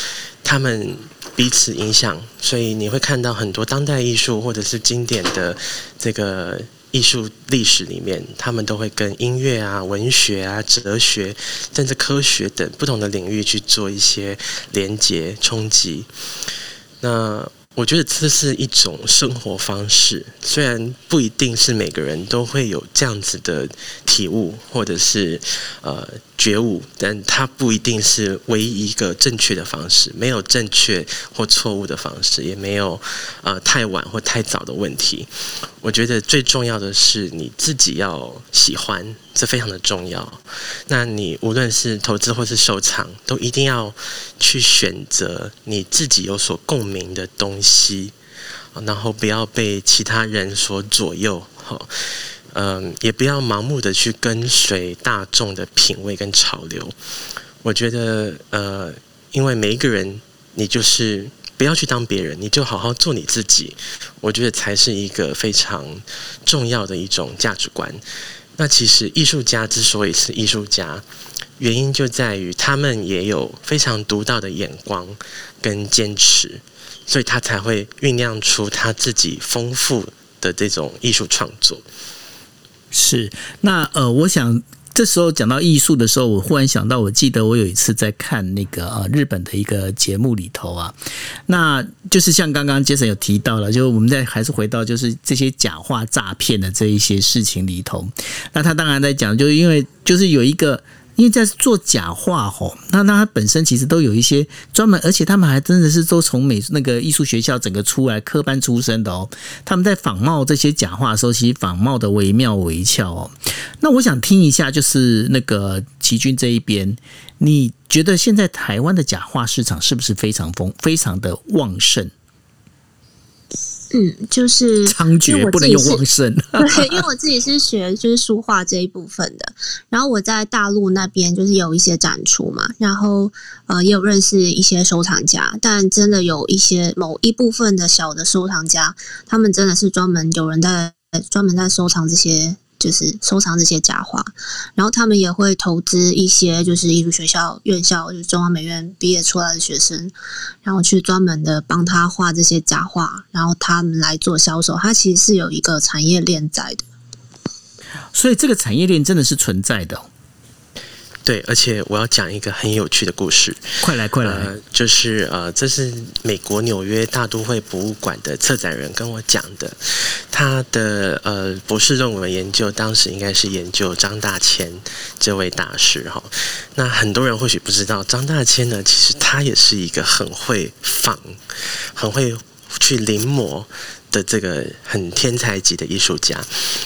他们彼此影响，所以你会看到很多当代艺术或者是经典的这个艺术历史里面，他们都会跟音乐啊、文学啊、哲学，甚至科学等不同的领域去做一些连接、冲击。那我觉得这是一种生活方式，虽然不一定是每个人都会有这样子的体悟或者是呃觉悟，但它不一定是唯一一个正确的方式，没有正确或错误的方式，也没有呃太晚或太早的问题。我觉得最重要的是你自己要喜欢，这非常的重要。那你无论是投资或是收藏，都一定要去选择你自己有所共鸣的东西，然后不要被其他人所左右。好，嗯，也不要盲目的去跟随大众的品味跟潮流。我觉得，呃，因为每一个人，你就是不要去当别人，你就好好做你自己。我觉得才是一个非常重要的一种价值观。那其实艺术家之所以是艺术家，原因就在于他们也有非常独到的眼光跟坚持，所以他才会酝酿出他自己丰富的这种艺术创作。
是，那呃，我想。这时候讲到艺术的时候，我忽然想到，我记得我有一次在看那个呃日本的一个节目里头啊，那就是像刚刚杰森有提到了，就我们在还是回到就是这些假话诈骗的这一些事情里头，那他当然在讲，就是因为就是有一个。因为在做假画吼，那那它本身其实都有一些专门，而且他们还真的是都从美那个艺术学校整个出来科班出身的哦。他们在仿冒这些假画的时候，其实仿冒的惟妙惟肖哦。那我想听一下，就是那个齐军这一边，你觉得现在台湾的假画市场是不是非常丰、非常的旺盛？
嗯，就是
猖獗，不能用旺盛。
对，因为我自己是学就是书画这一部分的，然后我在大陆那边就是有一些展出嘛，然后呃也有认识一些收藏家，但真的有一些某一部分的小的收藏家，他们真的是专门有人在专门在收藏这些。就是收藏这些假画，然后他们也会投资一些，就是艺术学校院校，就是中央美院毕业出来的学生，然后去专门的帮他画这些假画，然后他们来做销售。它其实是有一个产业链在的，
所以这个产业链真的是存在的。
对，而且我要讲一个很有趣的故事。
快来，快来！
就是呃，这是美国纽约大都会博物馆的策展人跟我讲的。他的呃博士论文研究，当时应该是研究张大千这位大师哈。那很多人或许不知道，张大千呢，其实他也是一个很会仿、很会去临摹。的这个很天才级的艺术家，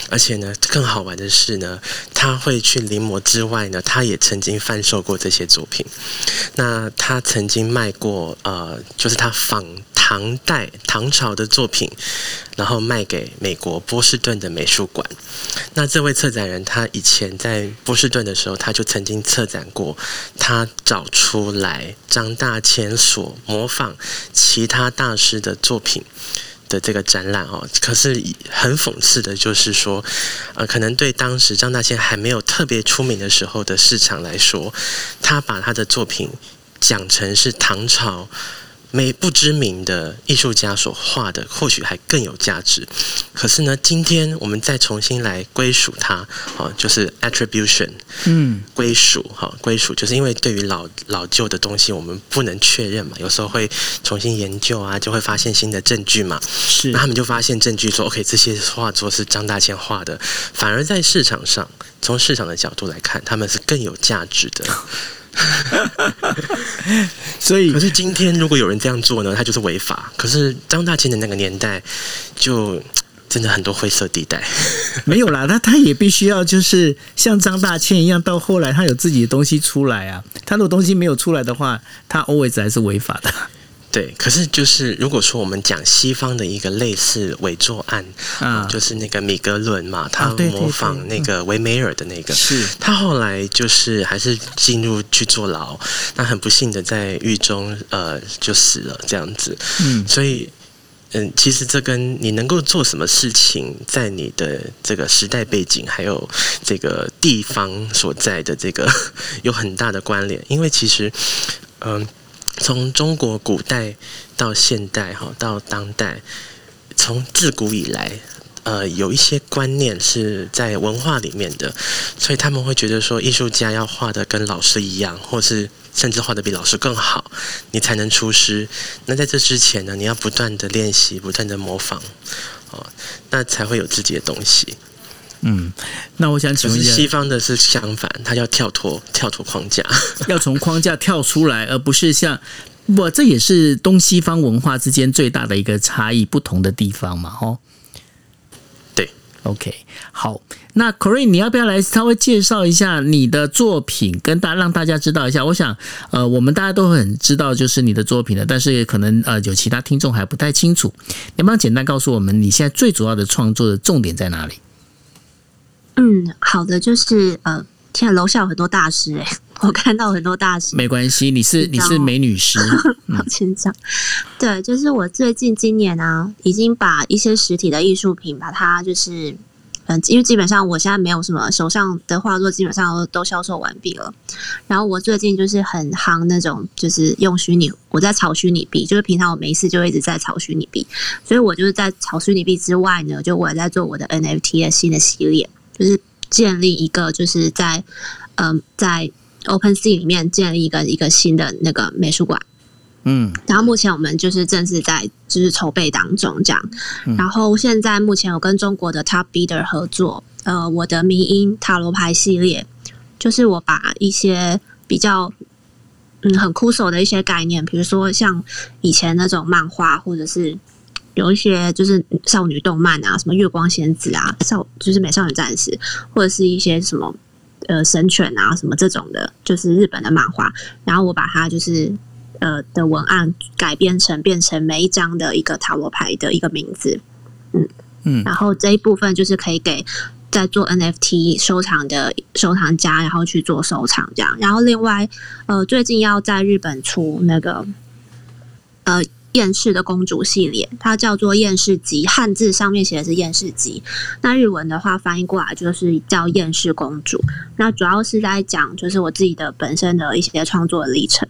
而且呢，更好玩的是呢，他会去临摹之外呢，他也曾经贩售过这些作品。那他曾经卖过呃，就是他仿唐代唐朝的作品，然后卖给美国波士顿的美术馆。那这位策展人，他以前在波士顿的时候，他就曾经策展过，他找出来张大千所模仿其他大师的作品。的这个展览哦，可是很讽刺的，就是说，呃，可能对当时张大千还没有特别出名的时候的市场来说，他把他的作品讲成是唐朝。没不知名的艺术家所画的，或许还更有价值。可是呢，今天我们再重新来归属它，哦，就是 attribution，嗯，归属，哈，归属，就是因为对于老老旧的东西，我们不能确认嘛，有时候会重新研究啊，就会发现新的证据嘛。
是，
那他们就发现证据说，OK，这些画作是张大千画的，反而在市场上，从市场的角度来看，他们是更有价值的。
所以，
可是今天如果有人这样做呢，他就是违法。可是张大千的那个年代，就真的很多灰色地带。
没有啦，那他也必须要就是像张大千一样，到后来他有自己的东西出来啊。他如果东西没有出来的话，他 always 还是违法的。
对，可是就是如果说我们讲西方的一个类似伪作案啊，就是那个米格伦嘛，他模仿那个维梅尔的那个，
是
他后来就是还是进入去坐牢，那很不幸的在狱中呃就死了这样子。嗯，所以嗯，其实这跟你能够做什么事情，在你的这个时代背景还有这个地方所在的这个 有很大的关联，因为其实嗯。从中国古代到现代，哈，到当代，从自古以来，呃，有一些观念是在文化里面的，所以他们会觉得说，艺术家要画的跟老师一样，或是甚至画的比老师更好，你才能出师。那在这之前呢，你要不断的练习，不断的模仿，哦，那才会有自己的东西。
嗯，那我想请问一下，
西方的是相反，它要跳脱跳脱框架，
要从框架跳出来，而不是像不，这也是东西方文化之间最大的一个差异，不同的地方嘛，哦。OK，好，那 Corinne，你要不要来稍微介绍一下你的作品，跟大让大家知道一下？我想，呃，我们大家都很知道就是你的作品了，但是可能呃有其他听众还不太清楚，能不能简单告诉我们你现在最主要的创作的重点在哪里？
嗯，好的，就是呃，天啊楼下有很多大师哎、我看到很多大师，
没关系，你是你是美女师，
好紧张。对，就是我最近今年啊，已经把一些实体的艺术品，把它就是，嗯，因为基本上我现在没有什么手上的画作，基本上都都销售完毕了。然后我最近就是很夯那种，就是用虚拟，我在炒虚拟币，就是平常我没事就一直在炒虚拟币，所以我就是在炒虚拟币之外呢，就我也在做我的 NFT 的新的系列，就是建立一个就是在嗯在 OpenSea 里面建立一个一个新的那个美术馆。
嗯。
然后目前我们就是正是在就是筹备当中这样，
嗯。
然后现在目前有跟中国的 Top Bidder 合作，呃，我的迷音塔罗牌系列，就是我把一些比较嗯很酷手的一些概念，比如说像以前那种漫画，或者是有一些就是少女动漫啊，什么月光仙子啊，少就是美少女战士，或者是一些什么呃神犬啊什么这种的，就是日本的漫画，然后我把它就是呃的文案改编成变成每一张的一个塔罗牌的一个名字，
嗯嗯
然后这一部分就是可以给在做 NFT 收藏的收藏家，然后去做收藏这样。然后另外，呃，最近要在日本出那个呃厌世的公主系列，它叫做厌世集，汉字上面写的是厌世集，那日文的话翻译过来就是叫厌世公主。那主要是在讲就是我自己的本身的一些创作的历程。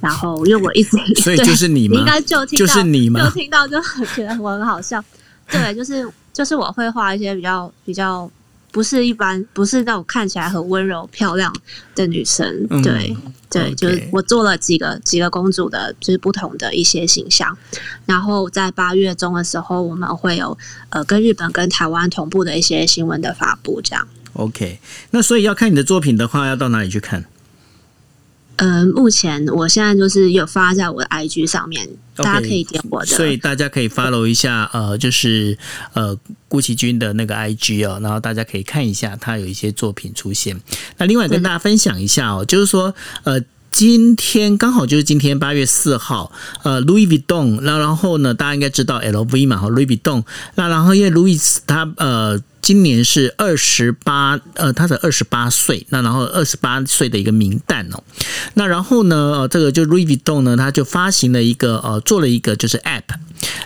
然后因为我一直
所以
对
就是你吗
应该就听到
就是你吗
就听到就很觉得我很好笑。对，就是就是我会画一些比较比较不是一般，不是那种看起来很温柔漂亮的女生。
嗯
对对就是我做了几个几个公主的，就是不同的一些形象。然后在八月中的时候，我们会有呃跟日本跟台湾同步的一些新闻的发布，这样。
，OK，那所以要看你的作品的话，要到哪里去看？
呃，目前我现在就是有发在我的 IG 上面大家可以点我的。
所以大家可以 follow 一下，呃，就是呃顾其君的那个 IG 哦，然后大家可以看一下他有一些作品出现。那另外跟大家分享一下哦，就是说呃。今天刚好就是今天八月四号，呃，Louis Vuitton，那然后呢，大家应该知道 LV 嘛，哈，Louis Vuitton，那然后因为 Louis 他呃今年是二十八，呃，他的二十八岁，那然后二十八岁的一个名旦哦，那然后呢，呃，这个就 Louis Vuitton 呢，他就发行了一个呃，做了一个就是 App，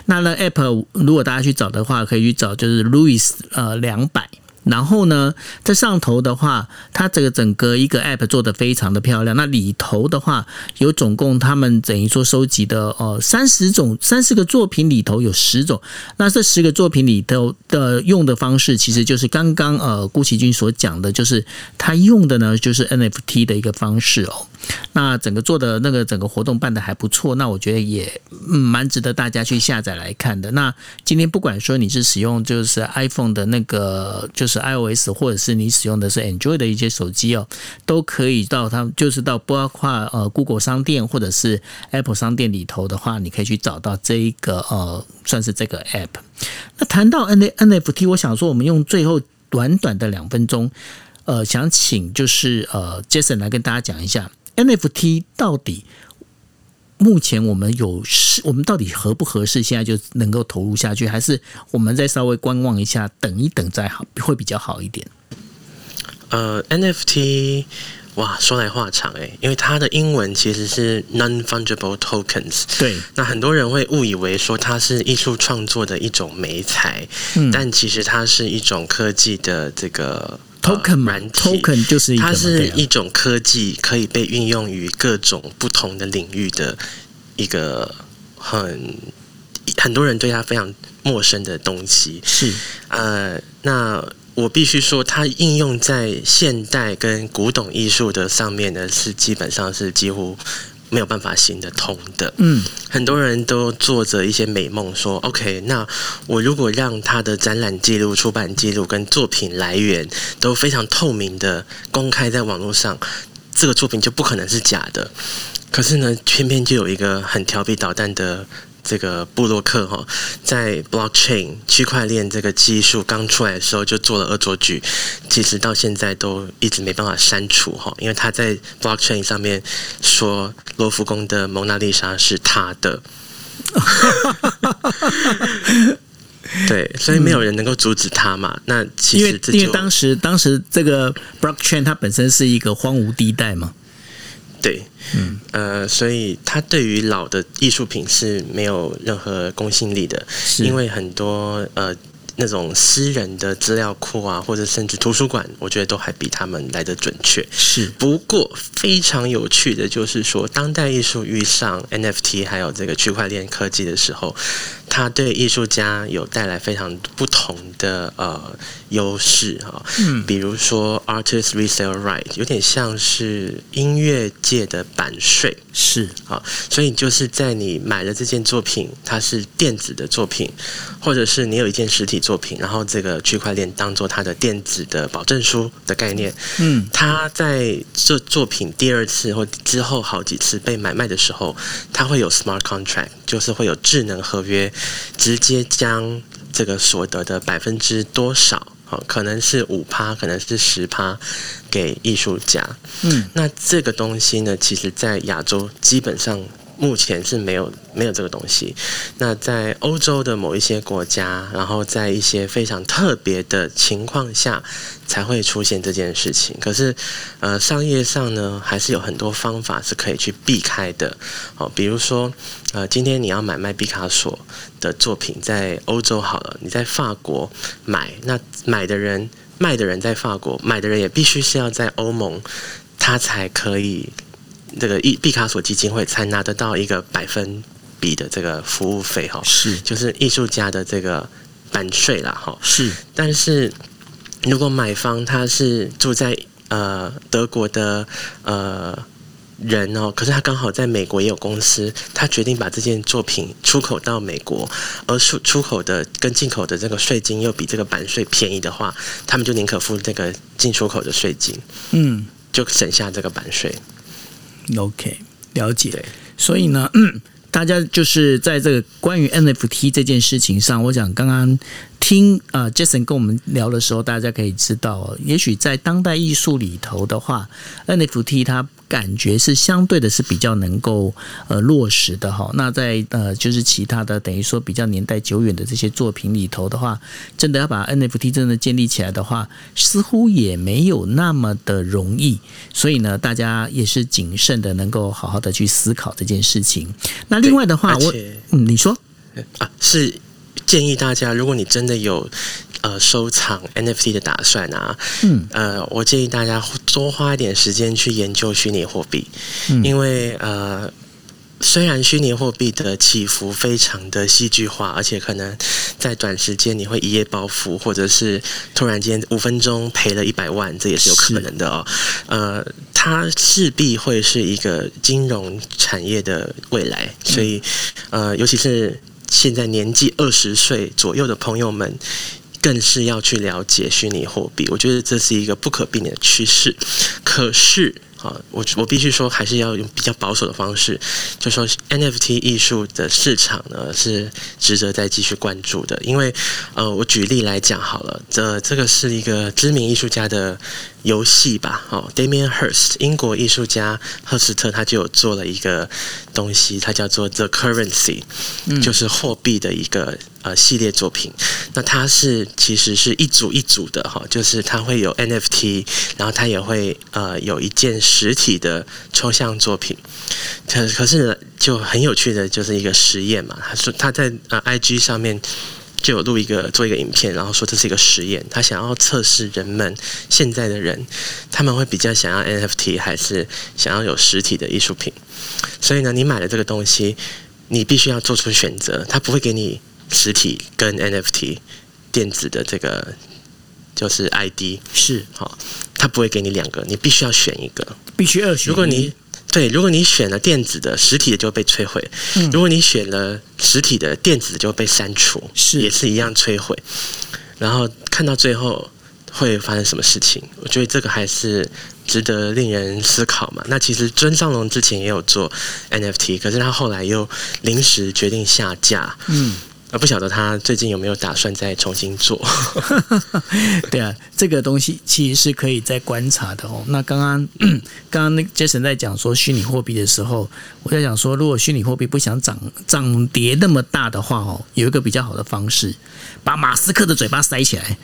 那那 App 如果大家去找的话，可以去找就是 Louis 呃两百。然后呢，在上头的话，它这个整个一个 app 做的非常的漂亮。那里头的话，有总共他们等于说收集的呃三十种三十个作品里头有十种。那这十个作品里头的用的方式，其实就是刚刚呃顾其君所讲的，就是他用的呢就是 NFT 的一个方式哦。那整个做的那个整个活动办的还不错，那我觉得也嗯蛮值得大家去下载来看的。那今天不管说你是使用就是 iPhone 的那个就是 iOS，或者是你使用的是 Android 的一些手机哦，都可以到它就是到包括呃 Google 商店或者是 Apple 商店里头的话，你可以去找到这一个呃算是这个 App。那谈到 N NFT，我想说我们用最后短短的两分钟，呃，想请就是呃 Jason 来跟大家讲一下 NFT 到底。目前我们有适，我们到底合不合适？现在就能够投入下去，还是我们再稍微观望一下，等一等再好，会比较好一点？
呃，NFT，哇，说来话长诶，因为它的英文其实是 non-fungible tokens。
对，
那很多人会误以为说它是艺术创作的一种美材，
嗯
但其实它是一种科技的这个
token
软体。
，token 就是一个
它是一种科技，可以被运用于各种不同的领域的一个很很多人对它非常陌生的东西。
是
呃，那我必须说，它应用在现代跟古董艺术的上面呢，是基本上是几乎没有办法行得通的。
嗯
很多人都做着一些美梦，说 OK，那我如果让他的展览记录、出版记录跟作品来源都非常透明的公开在网络上，这个作品就不可能是假的。可是呢，偏偏就有一个很调皮捣蛋的这个布洛克哈，在 blockchain 区块链这个技术刚出来的时候就做了恶作剧，其实到现在都一直没办法删除哈，因为他在 blockchain 上面说罗浮宫的蒙娜丽莎是他的。对，所以没有人能够阻止他嘛。那其
因为因为当时当时这个 blockchain 它本身是一个荒芜地带嘛，
对，嗯，呃，所以他对于老的艺术品是没有任何公信力的，因为很多呃那种私人的资料库啊，或者甚至图书馆，我觉得都还比他们来的准确。
是。
不过非常有趣的就是说，当代艺术遇上 NFT 还有这个区块链科技的时候，它对艺术家有带来非常不同的呃优势哈。
嗯
比如说 artist resale right，有点像是音乐界的版税。
是
啊，所以就是在你买了这件作品，它是电子的作品，或者是你有一件实体作品，然后这个区块链当做它的电子的保证书的概念，
嗯
它在这作品第二次或之后好几次被买卖的时候，它会有 smart contract，就是会有智能合约，直接将这个所得的百分之多少。哦，可能是五趴，可能是十趴，给艺术家。
嗯
那这个东西呢，其实在亚洲基本上目前是没有没有这个东西。那在欧洲的某一些国家，然后在一些非常特别的情况下，才会出现这件事情。可是，呃，商业上呢，还是有很多方法是可以去避开的。哦，比如说，呃，今天你要买卖毕卡索的作品，在欧洲好了，你在法国买，那买的人。卖的人在法国，买的人也必须是要在欧盟，他才可以这个毕毕卡索基金会才拿得到一个百分比的这个服务费哈，
是
就是艺术家的这个版税啦哈。
是
但是如果买方他是住在呃德国的呃人哦，可是他刚好在美国也有公司，他决定把这件作品出口到美国，而出出口的跟进口的这个税金又比这个版税便宜的话，他们就宁可付这个进出口的税金，
嗯
就省下这个版税。
OK 了解。所以呢，嗯，大家就是在这个关于 NFT 这件事情上，我想刚刚听啊、呃 Jason 跟我们聊的时候，大家可以知道哦，也许在当代艺术里头的话，NFT 它感觉是相对的是比较能够呃落实的哈。那在呃就是其他的等于说比较年代久远的这些作品里头的话，真的要把 NFT 真的建立起来的话，似乎也没有那么的容易。所以呢，大家也是谨慎的，能够好好的去思考这件事情。那另外的话，我嗯，你说
啊，是建议大家，如果你真的有呃收藏 NFT 的打算啊，
嗯
呃，我建议大家多花一点时间去研究虚拟货币，
嗯
因为呃。虽然虚拟货币的起伏非常的戏剧化，而且可能在短时间你会一夜暴富，或者是突然间五分钟赔了一百万，这也是有可能的哦。呃，它势必会是一个金融产业的未来，所以呃，尤其是现在年纪二十岁左右的朋友们。更是要去了解虚拟货币，我觉得这是一个不可避免的趋势。可是啊，我我必须说，还是要用比较保守的方式，就说 NFT 艺术的市场呢是值得再继续关注的。因为呃，我举例来讲好了，这这个是一个知名艺术家的游戏吧，哦，Damien Hirst，英国艺术家赫斯特他就有做了一个东西，它叫做 The Currency，、就是货币的一个呃系列作品。那它是其实是一组一组的哈，就是它会有 NFT，然后它也会呃有一件实体的抽象作品。可可是呢，就很有趣的就是一个实验嘛，他说他在呃 IG 上面。就有录一个做一个影片，然后说这是一个实验，他想要测试人们现在的人，他们会比较想要 NFT 还是想要有实体的艺术品。所以呢，你买了这个东西，你必须要做出选择，他不会给你实体跟 NFT 电子的这个就是 ID，
是
好，他不会给你两个，你必须要选一个。
必须二选。
如果你对，如果你选了电子的，实体的就会被摧毁；如果你选了实体的，电子的就会被删除，
是
也是一样摧毁。然后看到最后会发生什么事情？我觉得这个还是值得令人思考嘛。那其实尊上龙之前也有做 NFT，可是他后来又临时决定下架。嗯。呃，不晓得他最近有没有打算再重新做？
对啊，这个东西其实是可以再观察的哦。那刚刚 刚刚那 Jason 在讲说虚拟货币的时候，我在想说，如果虚拟货币不想涨涨跌那么大的话哦，有一个比较好的方式，把马斯克的嘴巴塞起来。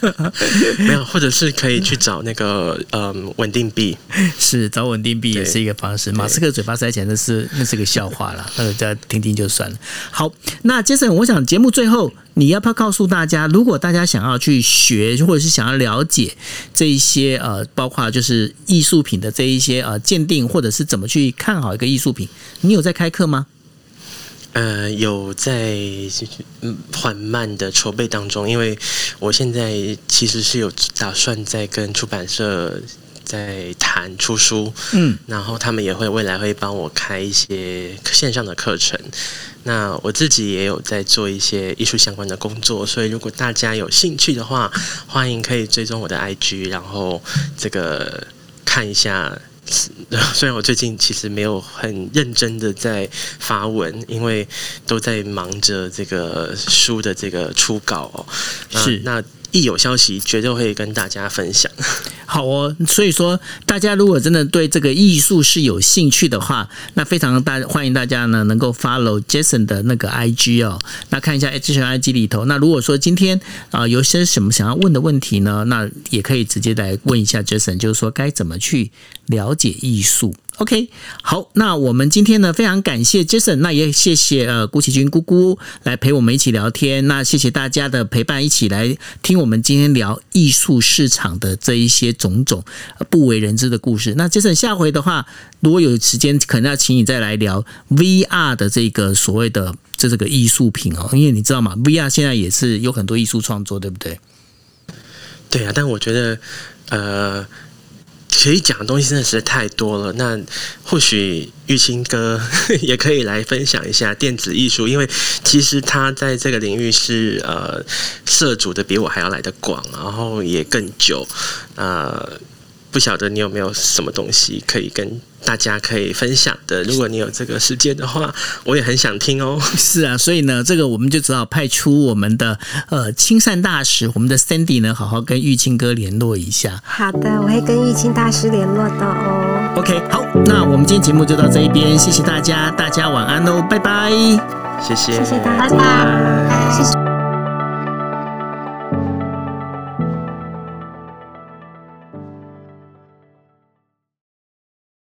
没有，或者是可以去找那个嗯稳定币，
是找稳定币也是一个方式。马斯克嘴巴塞起来那是那是个笑话了，那个再听听就算了。好，那 Jason。我想节目最后，你要不要告诉大家，如果大家想要去学，或者是想要了解这一些呃，包括就是艺术品的这一些呃鉴定，或者是怎么去看好一个艺术品，你有在开课吗？
呃，有在缓慢的筹备当中，因为我现在其实是有打算在跟出版社。在谈出书，嗯，然后他们也会未来会帮我开一些线上的课程。那我自己也有在做一些艺术相关的工作，所以如果大家有兴趣的话，欢迎可以追踪我的 IG，然后这个看一下。虽然我最近其实没有很认真的在发文，因为都在忙着这个书的这个初稿哦。
是
那。一有消息，绝对会跟大家分享。
好哦，所以说大家如果真的对这个艺术是有兴趣的话，那非常大欢迎大家呢能够 follow Jason 的那个 IG 哦。那看一下 Jason IG 里头，那如果说今天啊有些什么想要问的问题呢，那也可以直接来问一下 Jason，就是说该怎么去了解艺术。OK，好，那我们今天呢非常感谢 Jason，那也谢谢呃顾启军姑姑来陪我们一起聊天，那谢谢大家的陪伴，一起来听我们今天聊艺术市场的这一些种种不为人知的故事。那 Jason 下回的话，如果有时间，可能要请你再来聊 VR 的这个所谓的这这个艺术品哦，因为你知道吗，VR 现在也是有很多艺术创作，对不对？
对啊，但我觉得呃。可以讲的东西真的实在太多了。那或许玉清哥 也可以来分享一下电子艺术，因为其实他在这个领域是呃涉足的比我还要来的广，然后也更久。呃，不晓得你有没有什么东西可以跟。大家可以分享的，如果你有这个时间的话，我也很想听哦。
是啊，所以呢，这个我们就只好派出我们的呃亲善大使，我们的 Sandy 呢，好好跟玉清哥联络一下。
好的，我会跟玉清大师联络的哦。
OK，好，那我们今天节目就到这一边，谢谢大家，大家晚安哦，拜拜。
谢谢，
谢谢大家，拜拜谢谢。